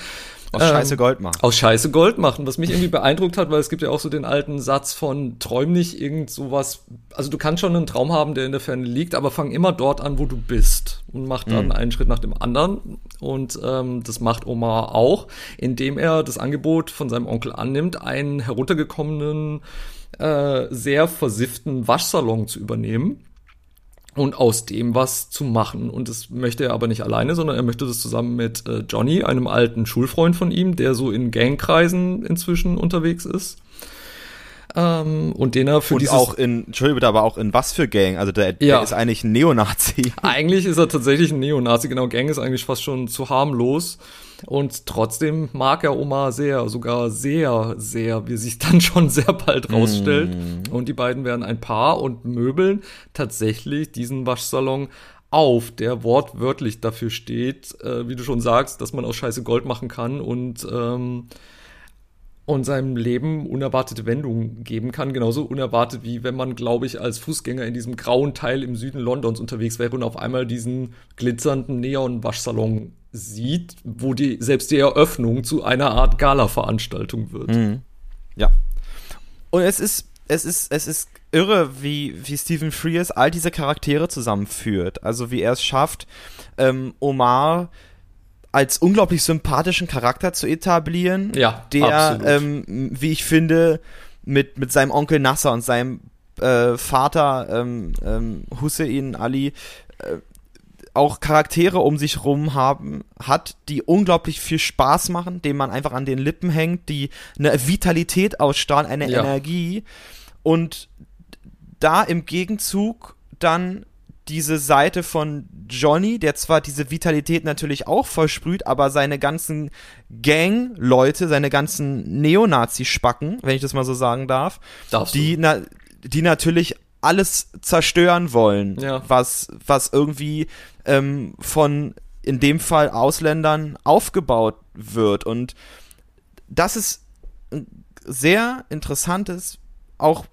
Aus Scheiße ähm, Gold machen. Aus Scheiße Gold machen, was mich irgendwie beeindruckt hat, weil es gibt ja auch so den alten Satz von träum nicht irgend sowas. Also du kannst schon einen Traum haben, der in der Ferne liegt, aber fang immer dort an, wo du bist und mach dann mhm. einen Schritt nach dem anderen. Und ähm, das macht Omar auch, indem er das Angebot von seinem Onkel annimmt, einen heruntergekommenen, äh, sehr versifften Waschsalon zu übernehmen und aus dem was zu machen. Und das möchte er aber nicht alleine, sondern er möchte das zusammen mit äh, Johnny, einem alten Schulfreund von ihm, der so in Gangkreisen inzwischen unterwegs ist. Ähm, und den er für und dieses auch in Entschuldigung bitte, aber auch in was für Gang? Also der, der ja. ist eigentlich ein Neonazi. Eigentlich ist er tatsächlich ein Neonazi. Genau, Gang ist eigentlich fast schon zu harmlos. Und trotzdem mag er Oma sehr, sogar sehr, sehr, wie sich dann schon sehr bald rausstellt. Mm. Und die beiden werden ein Paar und möbeln tatsächlich diesen Waschsalon auf, der wortwörtlich dafür steht, äh, wie du schon sagst, dass man aus Scheiße Gold machen kann und ähm, und seinem Leben unerwartete Wendungen geben kann. Genauso unerwartet, wie wenn man, glaube ich, als Fußgänger in diesem grauen Teil im Süden Londons unterwegs wäre und auf einmal diesen glitzernden Neon-Waschsalon sieht, wo die, selbst die Eröffnung zu einer Art Gala-Veranstaltung wird. Mhm. Ja. Und es ist, es ist, es ist irre, wie, wie Stephen Frears all diese Charaktere zusammenführt. Also wie er es schafft, ähm, Omar als unglaublich sympathischen Charakter zu etablieren, ja, der, ähm, wie ich finde, mit, mit seinem Onkel Nasser und seinem äh, Vater ähm, ähm, Hussein Ali äh, auch Charaktere um sich rum haben, hat, die unglaublich viel Spaß machen, denen man einfach an den Lippen hängt, die eine Vitalität ausstrahlen, eine ja. Energie und da im Gegenzug dann diese Seite von Johnny, der zwar diese Vitalität natürlich auch versprüht, aber seine ganzen Gang-Leute, seine ganzen Neonazi-Spacken, wenn ich das mal so sagen darf, Darfst die, na, die natürlich alles zerstören wollen, Ja. was, was irgendwie ähm, von in dem Fall Ausländern aufgebaut wird. Und das ist ein sehr interessantes, auch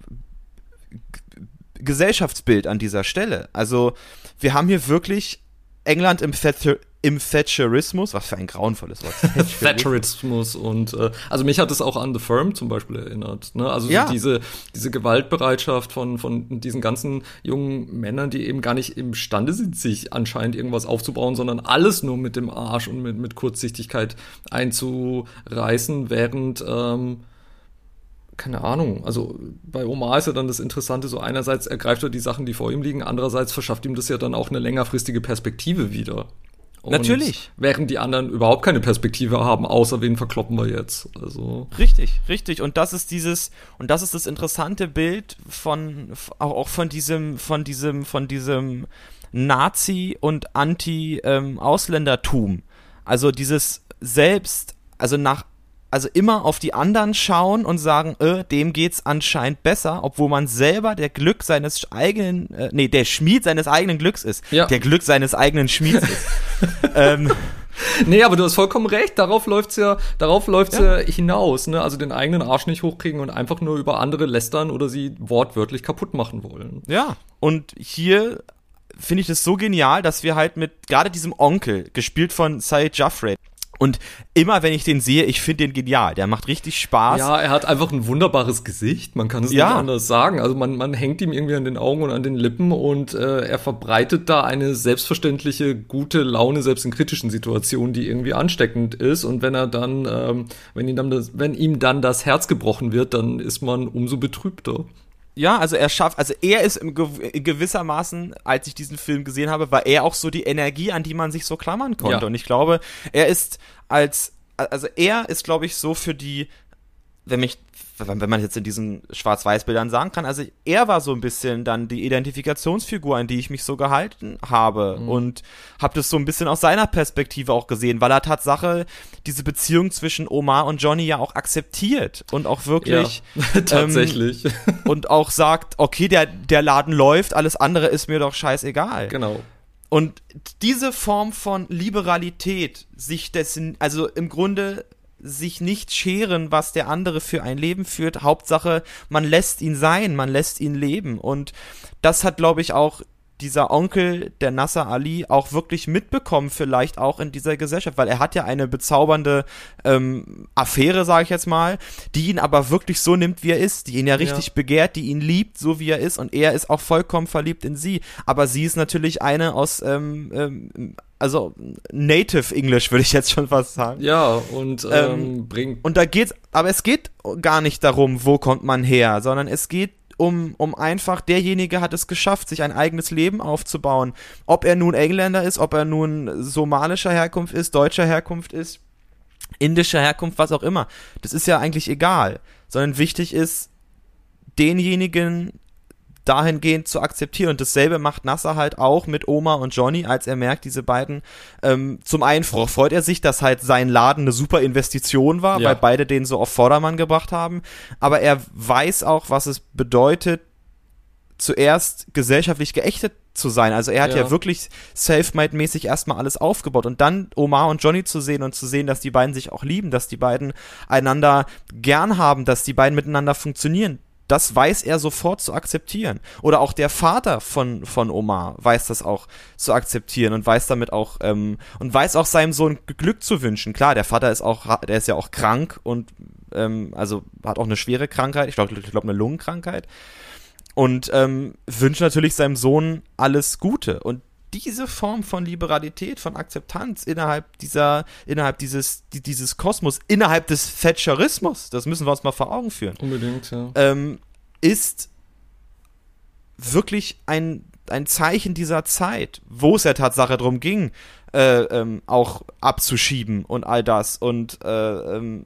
Gesellschaftsbild an dieser Stelle. Also wir haben hier wirklich England im, Thatcher, im Thatcherismus, was für ein grauenvolles Wort. Thatcherismus und äh, also mich hat es auch an The Firm zum Beispiel erinnert. Ne? Also so Ja. diese, diese Gewaltbereitschaft von, von diesen ganzen jungen Männern, die eben gar nicht imstande sind, sich anscheinend irgendwas aufzubauen, sondern alles nur mit dem Arsch und mit, mit Kurzsichtigkeit einzureißen, während ähm, keine Ahnung, also bei Omar ist ja dann das Interessante, so einerseits ergreift er die Sachen, die vor ihm liegen, andererseits verschafft ihm das ja dann auch eine längerfristige Perspektive wieder. Natürlich. Während die anderen überhaupt keine Perspektive haben, außer wen verkloppen wir jetzt. Also. Richtig, richtig. Und das ist dieses, und das ist das interessante Bild von, auch, auch von diesem, von diesem, von diesem Nazi- und Anti-Ausländertum. also dieses selbst, also nach, also immer auf die anderen schauen und sagen, äh, dem geht's anscheinend besser, obwohl man selber der Glück seines eigenen, äh, nee, der Schmied seines eigenen Glücks ist. Ja. Der Glück seines eigenen Schmieds ist. ähm, Nee, aber du hast vollkommen recht, darauf läuft's ja, darauf läuft's ja. hinaus, ne? Also den eigenen Arsch nicht hochkriegen und einfach nur über andere lästern oder sie wortwörtlich kaputt machen wollen. Ja, und hier finde ich es so genial, dass wir halt mit gerade diesem Onkel, gespielt von Syed Jaffrey, und immer wenn ich den sehe, ich finde den genial. Der macht richtig Spaß. Ja, er hat einfach ein wunderbares Gesicht, man kann es Ja. nicht anders sagen. Also man, man hängt ihm irgendwie an den Augen und an den Lippen und äh, er verbreitet da eine selbstverständliche gute Laune, selbst in kritischen Situationen, die irgendwie ansteckend ist. Und wenn er dann, ähm, wenn ihm dann das, wenn ihm dann das Herz gebrochen wird, dann ist man umso betrübter. Ja, also er schafft, also er ist im gew gewissermaßen, als ich diesen Film gesehen habe, war er auch so die Energie, an die man sich so klammern konnte. Ja. Und ich glaube, er ist als, also er ist, glaube ich, so für die, wenn mich, wenn man jetzt in diesen Schwarz-Weiß-Bildern sagen kann, also er war so ein bisschen dann die Identifikationsfigur, an die ich mich so gehalten habe und habe das so ein bisschen aus seiner Perspektive auch gesehen, weil er Tatsache diese Beziehung zwischen Omar und Johnny ja auch akzeptiert und auch wirklich Ja, tatsächlich. und auch sagt, okay, der, der Laden läuft, alles andere ist mir doch scheißegal. genau. Und diese Form von Liberalität, sich dessen, also im Grunde sich nicht scheren, was der andere für ein Leben führt. Hauptsache, man lässt ihn sein, man lässt ihn leben. Und das hat, glaube ich, auch dieser Onkel, der Nasser Ali, auch wirklich mitbekommen, vielleicht auch in dieser Gesellschaft, weil er hat ja eine bezaubernde ähm, Affäre, sage ich jetzt mal, die ihn aber wirklich so nimmt, wie er ist, die ihn ja richtig Ja. begehrt, die ihn liebt, so wie er ist, und er ist auch vollkommen verliebt in sie. Aber sie ist natürlich eine aus, ähm, ähm, also Native English, würde ich jetzt schon fast sagen. Ja, und ähm, Ähm, bringt. Und da geht's, aber es geht gar nicht darum, wo kommt man her, sondern es geht um, um einfach, derjenige hat es geschafft, sich ein eigenes Leben aufzubauen. Ob er nun Engländer ist, ob er nun somalischer Herkunft ist, deutscher Herkunft ist, indischer Herkunft, was auch immer. Das ist ja eigentlich egal. Sondern wichtig ist, denjenigen dahingehend zu akzeptieren. Und dasselbe macht Nasser halt auch mit Oma und Johnny, als er merkt, diese beiden, ähm, zum einen fre- freut er sich, dass halt sein Laden eine super Investition war, Ja. weil beide den so auf Vordermann gebracht haben. Aber er weiß auch, was es bedeutet, zuerst gesellschaftlich geächtet zu sein. Also er hat ja, Ja. wirklich self-made-mäßig erstmal alles aufgebaut. Und dann Omar und Johnny zu sehen und zu sehen, dass die beiden sich auch lieben, dass die beiden einander gern haben, dass die beiden miteinander funktionieren. Das weiß er sofort zu akzeptieren. Oder auch der Vater von, von Omar weiß das auch zu akzeptieren und weiß damit auch, ähm, und weiß auch seinem Sohn Glück zu wünschen. Klar, der Vater ist auch, der ist ja auch krank und, ähm, also hat auch eine schwere Krankheit. Ich glaube, ich glaube, eine Lungenkrankheit und ähm, wünscht natürlich seinem Sohn alles Gute. Und diese Form von Liberalität, von Akzeptanz innerhalb dieser, innerhalb dieses, die, dieses Kosmos, innerhalb des Thatcherismus, das müssen wir uns mal vor Augen führen, Unbedingt, ja. ähm, ist wirklich ein, ein Zeichen dieser Zeit, wo es ja Tatsache darum ging, äh, ähm, auch abzuschieben und all das und äh, ähm,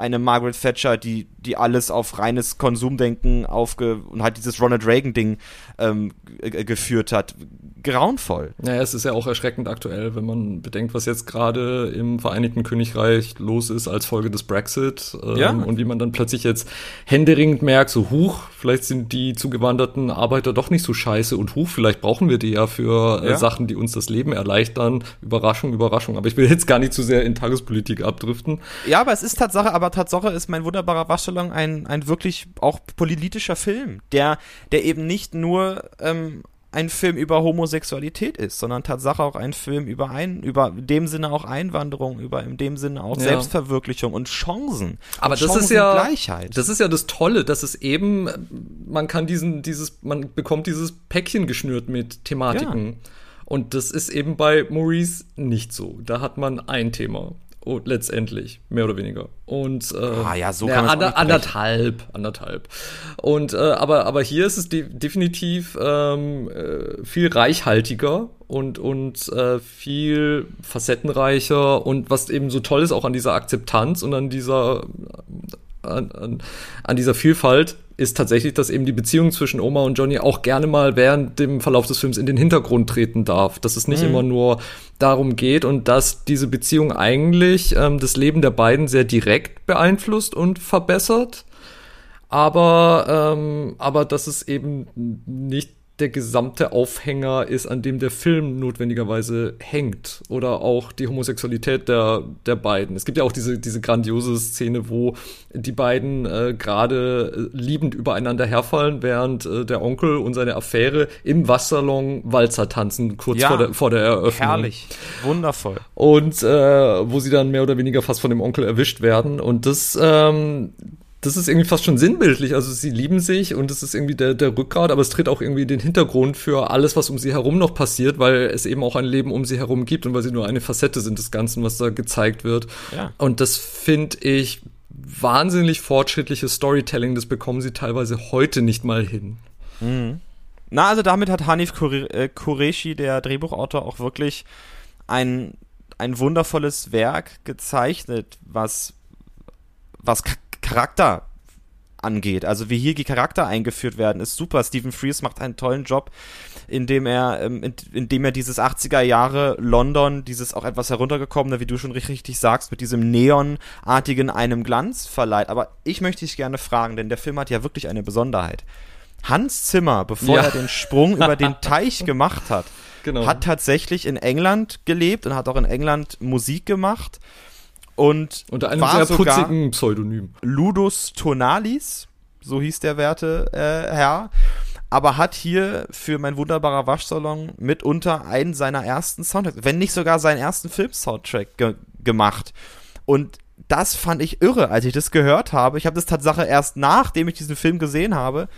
eine Margaret Thatcher, die die alles auf reines Konsumdenken aufge und halt dieses Ronald Reagan-Ding ähm, geführt hat. Grauenvoll. Naja, es ist ja auch erschreckend aktuell, wenn man bedenkt, was jetzt gerade im Vereinigten Königreich los ist als Folge des Brexit. Ähm, ja. Und wie man dann plötzlich jetzt händeringend merkt, so huch, vielleicht sind die zugewanderten Arbeiter doch nicht so scheiße und huch, vielleicht brauchen wir die ja für äh, ja. Sachen, die uns das Leben erleichtern. Überraschung, Überraschung. Aber ich will jetzt gar nicht zu sehr in Tagespolitik abdriften. Ja, aber es ist Tatsache, aber Tatsache ist mein wunderbarer Waschsalon ein, ein wirklich auch politischer Film, der, der eben nicht nur ähm, ein Film über Homosexualität ist, sondern Tatsache auch ein Film über ein, über in dem Sinne auch Einwanderung, über in dem Sinne auch ja. Selbstverwirklichung und Chancen. Aber und das ist ja Gleichheit. Das ist ja das Tolle, dass es eben, man kann diesen, dieses, man bekommt dieses Päckchen geschnürt mit Thematiken. Ja. Und das ist eben bei Maurice nicht so. Da hat man ein Thema. Oh, letztendlich, mehr oder weniger. Und äh, ah, ja, so kann ja, ander, anderthalb, anderthalb. Und äh, aber aber hier ist es de definitiv ähm, äh, viel reichhaltiger und und äh, viel facettenreicher und was eben so toll ist auch an dieser Akzeptanz und an dieser an, an, an dieser Vielfalt ist tatsächlich, dass eben die Beziehung zwischen Oma und Johnny auch gerne mal während dem Verlauf des Films in den Hintergrund treten darf. Dass es nicht mhm. immer nur darum geht und dass diese Beziehung eigentlich ähm, das Leben der beiden sehr direkt beeinflusst und verbessert. Aber, ähm, aber dass es eben nicht der gesamte Aufhänger ist, an dem der Film notwendigerweise hängt. Oder auch die Homosexualität der, der beiden. Es gibt ja auch diese, diese grandiose Szene, wo die beiden äh, gerade äh, liebend übereinander herfallen, während äh, der Onkel und seine Affäre im Wassersalon Walzer tanzen, kurz ja, vor, der, vor der Eröffnung. Herrlich, wundervoll. Und äh, wo sie dann mehr oder weniger fast von dem Onkel erwischt werden. Und das, ähm, das ist irgendwie fast schon sinnbildlich. Also sie lieben sich und es ist irgendwie der, der Rückgrat, aber es tritt auch irgendwie den Hintergrund für alles, was um sie herum noch passiert, weil es eben auch ein Leben um sie herum gibt und weil sie nur eine Facette sind des Ganzen, was da gezeigt wird. Ja. Und das finde ich wahnsinnig fortschrittliches Storytelling. Das bekommen sie teilweise heute nicht mal hin. Mhm. Na, also damit hat Hanif äh, Qureshi, der Drehbuchautor, auch wirklich ein, ein wundervolles Werk gezeichnet, was, was Charakter angeht. Also wie hier die Charakter eingeführt werden, ist super. Stephen Frears macht einen tollen Job, indem er, ähm, in, indem er dieses 80er Jahre London, dieses auch etwas heruntergekommene, wie du schon richtig sagst, mit diesem Neonartigen einem Glanz verleiht. Aber ich möchte dich gerne fragen, denn der Film hat ja wirklich eine Besonderheit. Hans Zimmer, bevor ja. er den Sprung über den Teich gemacht hat, genau. hat tatsächlich in England gelebt und hat auch in England Musik gemacht und unter einem sehr putzigen Pseudonym. Ludus Tonalis, so hieß der werte äh, Herr, aber hat hier für mein wunderbarer Waschsalon mitunter einen seiner ersten Soundtracks, wenn nicht sogar seinen ersten Film-Soundtrack ge gemacht. Und das fand ich irre, als ich das gehört habe. Ich habe das Tatsache erst nachdem ich diesen Film gesehen habe,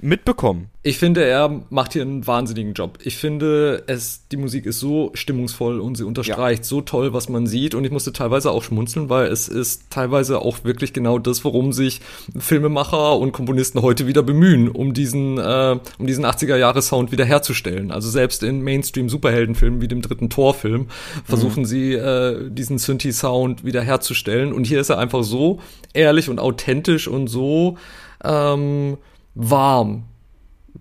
mitbekommen. Ich finde, er macht hier einen wahnsinnigen Job. Ich finde, es, die Musik ist so stimmungsvoll und sie unterstreicht ja. so toll, was man sieht. Und ich musste teilweise auch schmunzeln, weil es ist teilweise auch wirklich genau das, worum sich Filmemacher und Komponisten heute wieder bemühen, um diesen, äh, um diesen 80er-Jahre-Sound wiederherzustellen. Also selbst in Mainstream-Superheldenfilmen wie dem dritten Torfilm versuchen mhm. sie, äh, diesen Synthi-Sound wiederherzustellen. Und hier ist er einfach so ehrlich und authentisch und so, ähm, warm.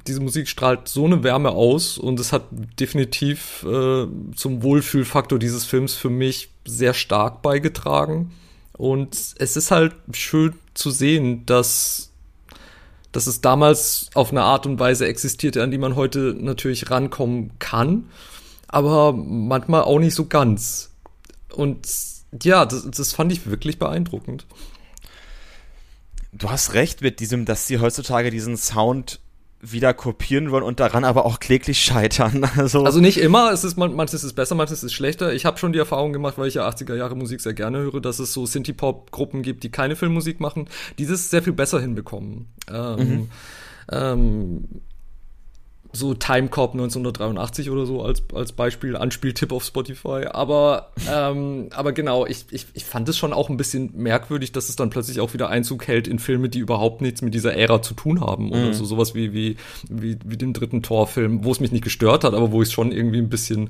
Diese Musik strahlt so eine Wärme aus und es hat definitiv äh, zum Wohlfühlfaktor dieses Films für mich sehr stark beigetragen. Und es ist halt schön zu sehen, dass, dass es damals auf eine Art und Weise existierte, an die man heute natürlich rankommen kann, aber manchmal auch nicht so ganz. Und ja, das, das fand ich wirklich beeindruckend du hast recht mit diesem, dass sie heutzutage diesen Sound wieder kopieren wollen und daran aber auch kläglich scheitern. Also, also nicht immer, es ist manches ist es besser, manches ist schlechter. Ich habe schon die Erfahrung gemacht, weil ich ja 80er Jahre Musik sehr gerne höre, dass es so Synthie-Pop-Gruppen gibt, die keine Filmmusik machen, die das sehr viel besser hinbekommen. Ähm, mhm. ähm, so Timecop 1983 oder so als, als Beispiel, Anspieltipp auf Spotify. Aber, ähm, aber genau, ich, ich, ich fand es schon auch ein bisschen merkwürdig, dass es dann plötzlich auch wieder Einzug hält in Filme, die überhaupt nichts mit dieser Ära zu tun haben. Oder mhm. so sowas wie, wie, wie, wie den dritten Torfilm, wo es mich nicht gestört hat, aber wo ich es schon irgendwie ein bisschen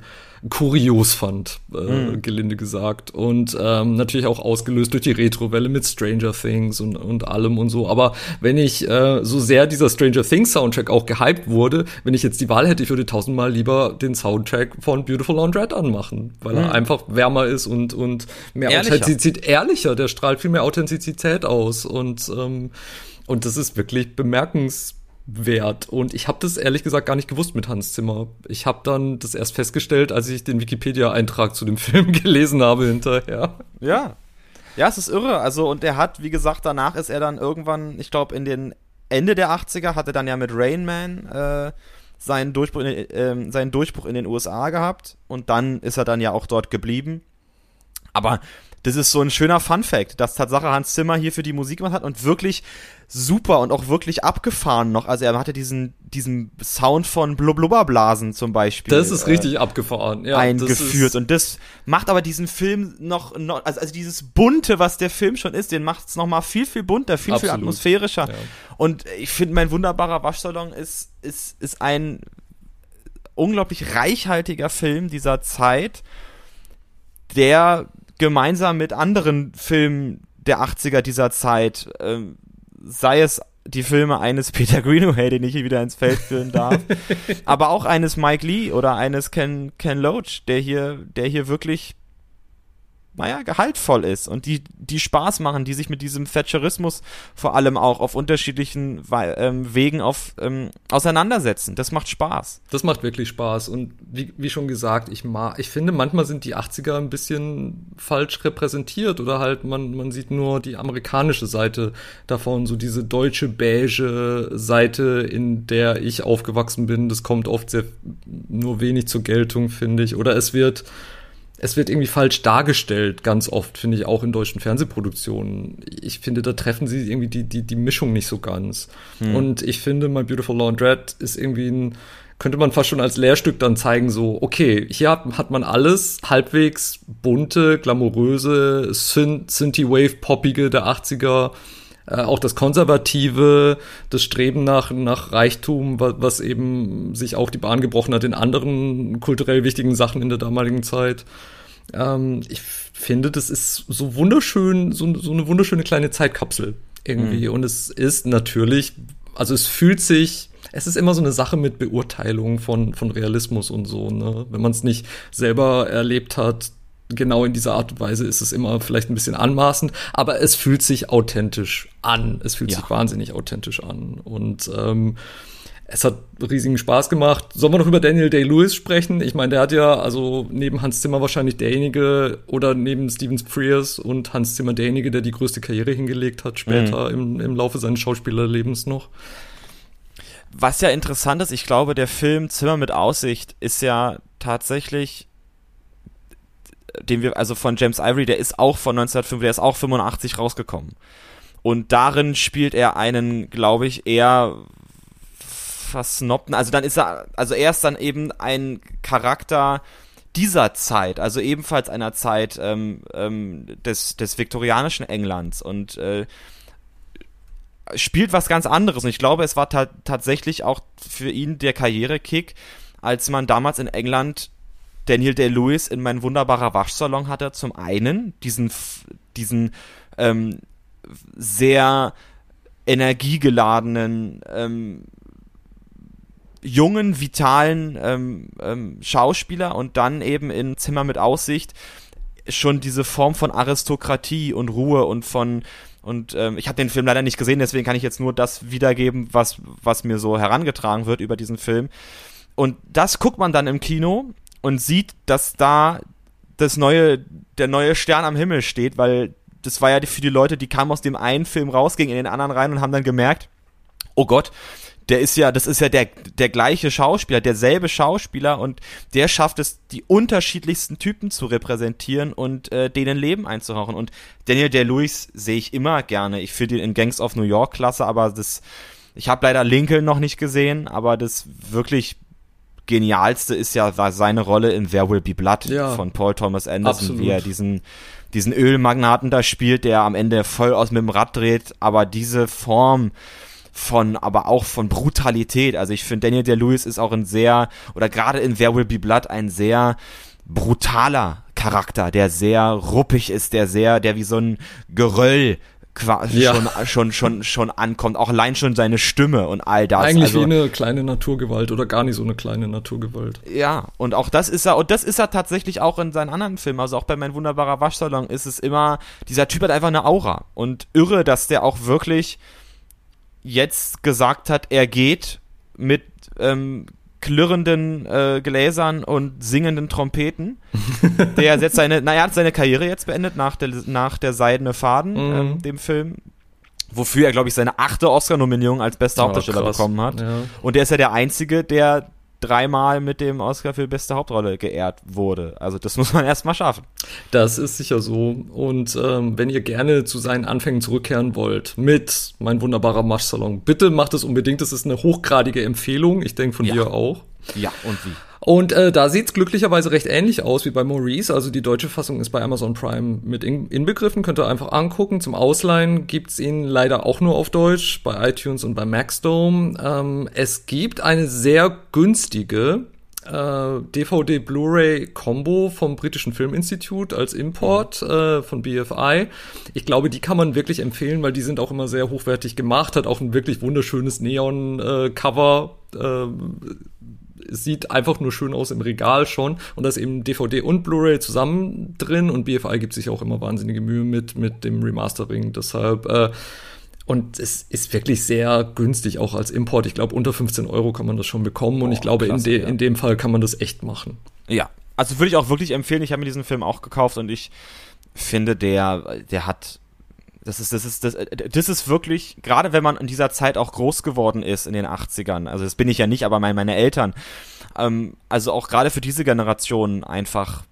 kurios fand, äh, mhm. gelinde gesagt. Und ähm, natürlich auch ausgelöst durch die Retrowelle mit Stranger Things und, und allem und so. Aber wenn ich äh, so sehr dieser Stranger Things Soundtrack auch gehypt wurde, wenn ich jetzt die Wahl hätte, ich würde tausendmal lieber den Soundtrack von Beautiful Laundrette anmachen, weil mhm. er einfach wärmer ist und, und mehr ehrlicher. Authentizität, ehrlicher, der strahlt viel mehr Authentizität aus und, ähm, und das ist wirklich bemerkenswert. Und ich habe das ehrlich gesagt gar nicht gewusst mit Hans Zimmer. Ich habe dann das erst festgestellt, als ich den Wikipedia-Eintrag zu dem Film gelesen habe hinterher. Ja. Ja, es ist irre. Also, und er hat, wie gesagt, danach ist er dann irgendwann, ich glaube, in den Ende der 80er hat er dann ja mit Rain Man äh, seinen, Durchbruch in, äh, seinen Durchbruch in den USA gehabt und dann ist er dann ja auch dort geblieben. Aber das ist so ein schöner Fun-Fact, dass Tatsache Hans Zimmer hier für die Musik gemacht hat und wirklich super und auch wirklich abgefahren noch. Also er hatte diesen, diesen Sound von Blubblubberblasen zum Beispiel. Das ist äh, richtig abgefahren, ja. Eingeführt. Das und das macht aber diesen Film noch, noch also, also dieses Bunte, was der Film schon ist, den macht es nochmal viel, viel bunter, viel, Absolut. viel atmosphärischer. Ja. Und ich finde, mein wunderbarer Waschsalon ist, ist, ist ein unglaublich reichhaltiger Film dieser Zeit, der gemeinsam mit anderen Filmen der 80er dieser Zeit, ähm, sei es die Filme eines Peter Greenaway, den ich hier wieder ins Feld führen darf, aber auch eines Mike Lee oder eines Ken, Ken Loach, der hier, der hier wirklich naja, gehaltvoll ist und die, die Spaß machen, die sich mit diesem Thatcherismus vor allem auch auf unterschiedlichen ähm, Wegen auf, ähm, auseinandersetzen. Das macht Spaß. Das macht wirklich Spaß. Und wie, wie schon gesagt, ich, mag, ich finde, manchmal sind die 80er ein bisschen falsch repräsentiert oder halt man, man sieht nur die amerikanische Seite davon, so diese deutsche beige Seite, in der ich aufgewachsen bin. Das kommt oft sehr nur wenig zur Geltung, finde ich. Oder es wird es wird irgendwie falsch dargestellt, ganz oft, finde ich, auch in deutschen Fernsehproduktionen. Ich finde, da treffen sie irgendwie die, die, die Mischung nicht so ganz. Hm. Und ich finde, My Beautiful Laundrette ist irgendwie ein, könnte man fast schon als Lehrstück dann zeigen, so, okay, hier hat, hat man alles halbwegs bunte, glamouröse, Synthie-Wave-Poppige der 80er, äh, auch das Konservative, das Streben nach, nach Reichtum, was, was eben sich auch die Bahn gebrochen hat in anderen kulturell wichtigen Sachen in der damaligen Zeit. Ähm, ich finde, das ist so wunderschön, so, so eine wunderschöne kleine Zeitkapsel irgendwie. Mhm. Und es ist natürlich, also es fühlt sich, es ist immer so eine Sache mit Beurteilung von, von Realismus und so, ne? Wenn man es nicht selber erlebt hat, genau in dieser Art und Weise ist es immer vielleicht ein bisschen anmaßend, aber es fühlt sich authentisch an. Es fühlt ja. sich wahnsinnig authentisch an. Und ähm, es hat riesigen Spaß gemacht. Sollen wir noch über Daniel Day-Lewis sprechen? Ich meine, der hat ja, also neben Hans Zimmer wahrscheinlich derjenige oder neben Steven Frears und Hans Zimmer derjenige, der die größte Karriere hingelegt hat, später mhm. im, im Laufe seines Schauspielerlebens noch. Was ja interessant ist, ich glaube, der Film Zimmer mit Aussicht ist ja tatsächlich den wir, also von James Ivory, der ist auch von 1905, der ist auch 85 rausgekommen. Und darin spielt er einen, glaube ich, eher versnobten, also dann ist er, also er ist dann eben ein Charakter dieser Zeit, also ebenfalls einer Zeit ähm, ähm, des, des viktorianischen Englands und äh, spielt was ganz anderes. Und ich glaube, es war ta tatsächlich auch für ihn der Karrierekick, als man damals in England Daniel Day-Lewis in mein wunderbarer Waschsalon hatte zum einen diesen, diesen ähm, sehr energiegeladenen, ähm, jungen, vitalen ähm, ähm, Schauspieler und dann eben in Zimmer mit Aussicht schon diese Form von Aristokratie und Ruhe und von und ähm, ich habe den Film leider nicht gesehen, deswegen kann ich jetzt nur das wiedergeben, was was mir so herangetragen wird über diesen Film. Und das guckt man dann im Kino und sieht, dass da das neue, der neue Stern am Himmel steht, weil das war ja für die Leute, die kamen aus dem einen Film raus, gingen in den anderen rein und haben dann gemerkt, oh Gott, der ist ja, das ist ja der, der gleiche Schauspieler, derselbe Schauspieler und der schafft es, die unterschiedlichsten Typen zu repräsentieren und äh, denen Leben einzuhauchen. Und Daniel Day-Lewis sehe ich immer gerne. Ich finde ihn in Gangs of New York klasse, aber das Ich habe leider Lincoln noch nicht gesehen, aber das wirklich genialste ist ja seine Rolle in There Will Be Blood ja, von Paul Thomas Anderson, absolut. wie er diesen diesen Ölmagnaten da spielt, der am Ende voll aus mit dem Rad dreht, aber diese Form von, aber auch von Brutalität. Also ich finde, Daniel Day-Lewis ist auch ein sehr, oder gerade in There Will Be Blood ein sehr brutaler Charakter, der sehr ruppig ist, der sehr, der wie so ein Geröll quasi ja. schon, schon, schon, schon ankommt. Auch allein schon seine Stimme und all das. Eigentlich also, wie eine kleine Naturgewalt oder gar nicht so eine kleine Naturgewalt. Ja, und auch das ist er, und das ist er tatsächlich auch in seinen anderen Filmen. Also auch bei Mein wunderbarer Waschsalon ist es immer, dieser Typ hat einfach eine Aura. Und irre, dass der auch wirklich jetzt gesagt hat, er geht mit ähm, klirrenden äh, Gläsern und singenden Trompeten. der jetzt seine, naja, hat seine Karriere jetzt beendet nach der, nach der Seidene Faden, mhm. ähm, dem Film. Wofür er, glaube ich, seine achte Oscar-Nominierung als bester oh, Hauptdarsteller krass. bekommen hat. Ja. Und der ist ja der Einzige, der dreimal mit dem Oscar für beste Hauptrolle geehrt wurde. Also das muss man erstmal schaffen. Das ist sicher so. Und ähm, wenn ihr gerne zu seinen Anfängen zurückkehren wollt mit Mein wunderbarer Maschsalon, bitte macht es unbedingt. Das ist eine hochgradige Empfehlung. Ich denke von ja. dir auch. Ja, und wie? Und äh, da sieht's glücklicherweise recht ähnlich aus wie bei Maurice. Also die deutsche Fassung ist bei Amazon Prime mit in inbegriffen. Könnt ihr einfach angucken. Zum Ausleihen gibt's ihn leider auch nur auf Deutsch bei iTunes und bei Maxdome. Ähm, es gibt eine sehr günstige äh, DVD Blu-ray Combo vom britischen Filminstitut als Import mhm. äh, von BFI. Ich glaube, die kann man wirklich empfehlen, weil die sind auch immer sehr hochwertig gemacht, hat auch ein wirklich wunderschönes Neon äh, Cover. Äh, es sieht einfach nur schön aus im Regal schon und da ist eben DVD und Blu-ray zusammen drin und BFI gibt sich auch immer wahnsinnige Mühe mit, mit dem Remastering. Deshalb, äh, und es ist wirklich sehr günstig, auch als Import. Ich glaube, unter 15 Euro kann man das schon bekommen und oh, ich glaube, klasse, in, de ja. in dem Fall kann man das echt machen. Ja, also würde ich auch wirklich empfehlen. Ich habe mir diesen Film auch gekauft und ich finde, der, der hat das ist, das ist, das, das ist wirklich, gerade wenn man in dieser Zeit auch groß geworden ist in den 80ern, also das bin ich ja nicht, aber meine, meine Eltern, ähm, also auch gerade für diese Generation einfach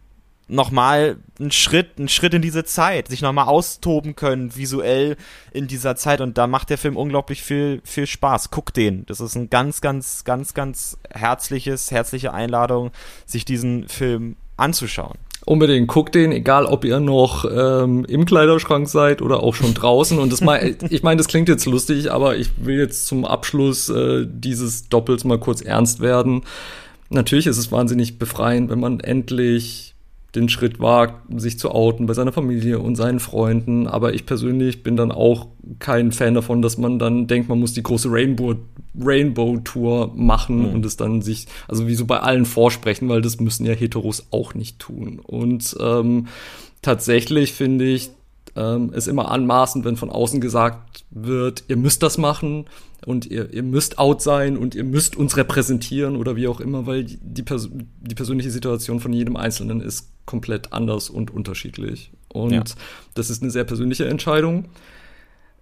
nochmal einen Schritt, einen Schritt in diese Zeit, sich nochmal austoben können, visuell in dieser Zeit und da macht der Film unglaublich viel, viel Spaß. Guck den. Das ist ein ganz, ganz, ganz, ganz herzliches, herzliche Einladung, sich diesen Film anzuschauen. Unbedingt, guckt den, egal ob ihr noch ähm, im Kleiderschrank seid oder auch schon draußen. Und das mal, ich meine, das klingt jetzt lustig, aber ich will jetzt zum Abschluss äh, dieses Doppels mal kurz ernst werden. Natürlich ist es wahnsinnig befreiend, wenn man endlich den Schritt wagt, sich zu outen bei seiner Familie und seinen Freunden. Aber ich persönlich bin dann auch kein Fan davon, dass man dann denkt, man muss die große Rainbow, Rainbow Tour machen mhm. und es dann sich, also wie so bei allen vorsprechen, weil das müssen ja Heteros auch nicht tun. Und ähm, tatsächlich finde ich ähm, es immer anmaßend, wenn von außen gesagt wird, ihr müsst das machen und ihr, ihr müsst out sein und ihr müsst uns repräsentieren oder wie auch immer, weil die, Pers die persönliche Situation von jedem Einzelnen ist komplett anders und unterschiedlich. Und ja. das ist eine sehr persönliche Entscheidung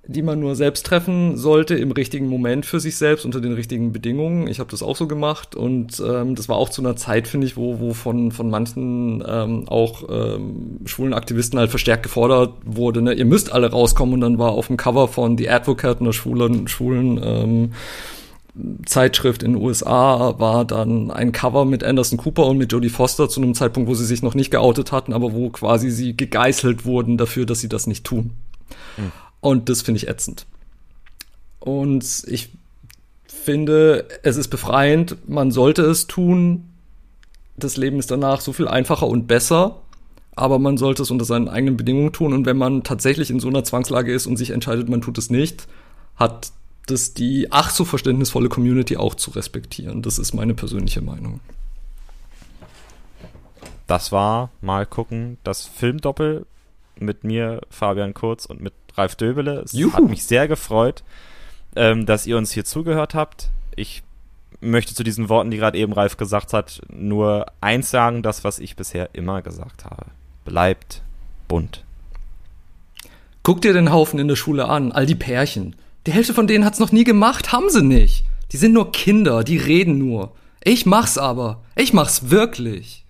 die man nur selbst treffen sollte im richtigen Moment für sich selbst unter den richtigen Bedingungen. Ich habe das auch so gemacht und ähm, das war auch zu einer Zeit, finde ich, wo, wo von, von manchen ähm, auch ähm, schwulen Aktivisten halt verstärkt gefordert wurde, ne? ihr müsst alle rauskommen und dann war auf dem Cover von The Advocate, einer schwulen, schwulen ähm, Zeitschrift in den USA war dann ein Cover mit Anderson Cooper und mit Jodie Foster zu einem Zeitpunkt, wo sie sich noch nicht geoutet hatten, aber wo quasi sie gegeißelt wurden dafür, dass sie das nicht tun. Hm. Und das finde ich ätzend. Und ich finde, es ist befreiend, man sollte es tun. Das Leben ist danach so viel einfacher und besser, aber man sollte es unter seinen eigenen Bedingungen tun. Und wenn man tatsächlich in so einer Zwangslage ist und sich entscheidet, man tut es nicht, hat das die ach so verständnisvolle Community auch zu respektieren. Das ist meine persönliche Meinung. Das war mal gucken, das Filmdoppel mit mir, Fabian Kurz und mit Ralf Döbele. Es Juhu. hat mich sehr gefreut, ähm, dass ihr uns hier zugehört habt. Ich möchte zu diesen Worten, die gerade eben Ralf gesagt hat, nur eins sagen, das, was ich bisher immer gesagt habe. Bleibt bunt. Guck dir den Haufen in der Schule an, all die Pärchen. Die Hälfte von denen hat's noch nie gemacht, haben sie nicht. Die sind nur Kinder, die reden nur. Ich mach's aber. Ich mach's wirklich.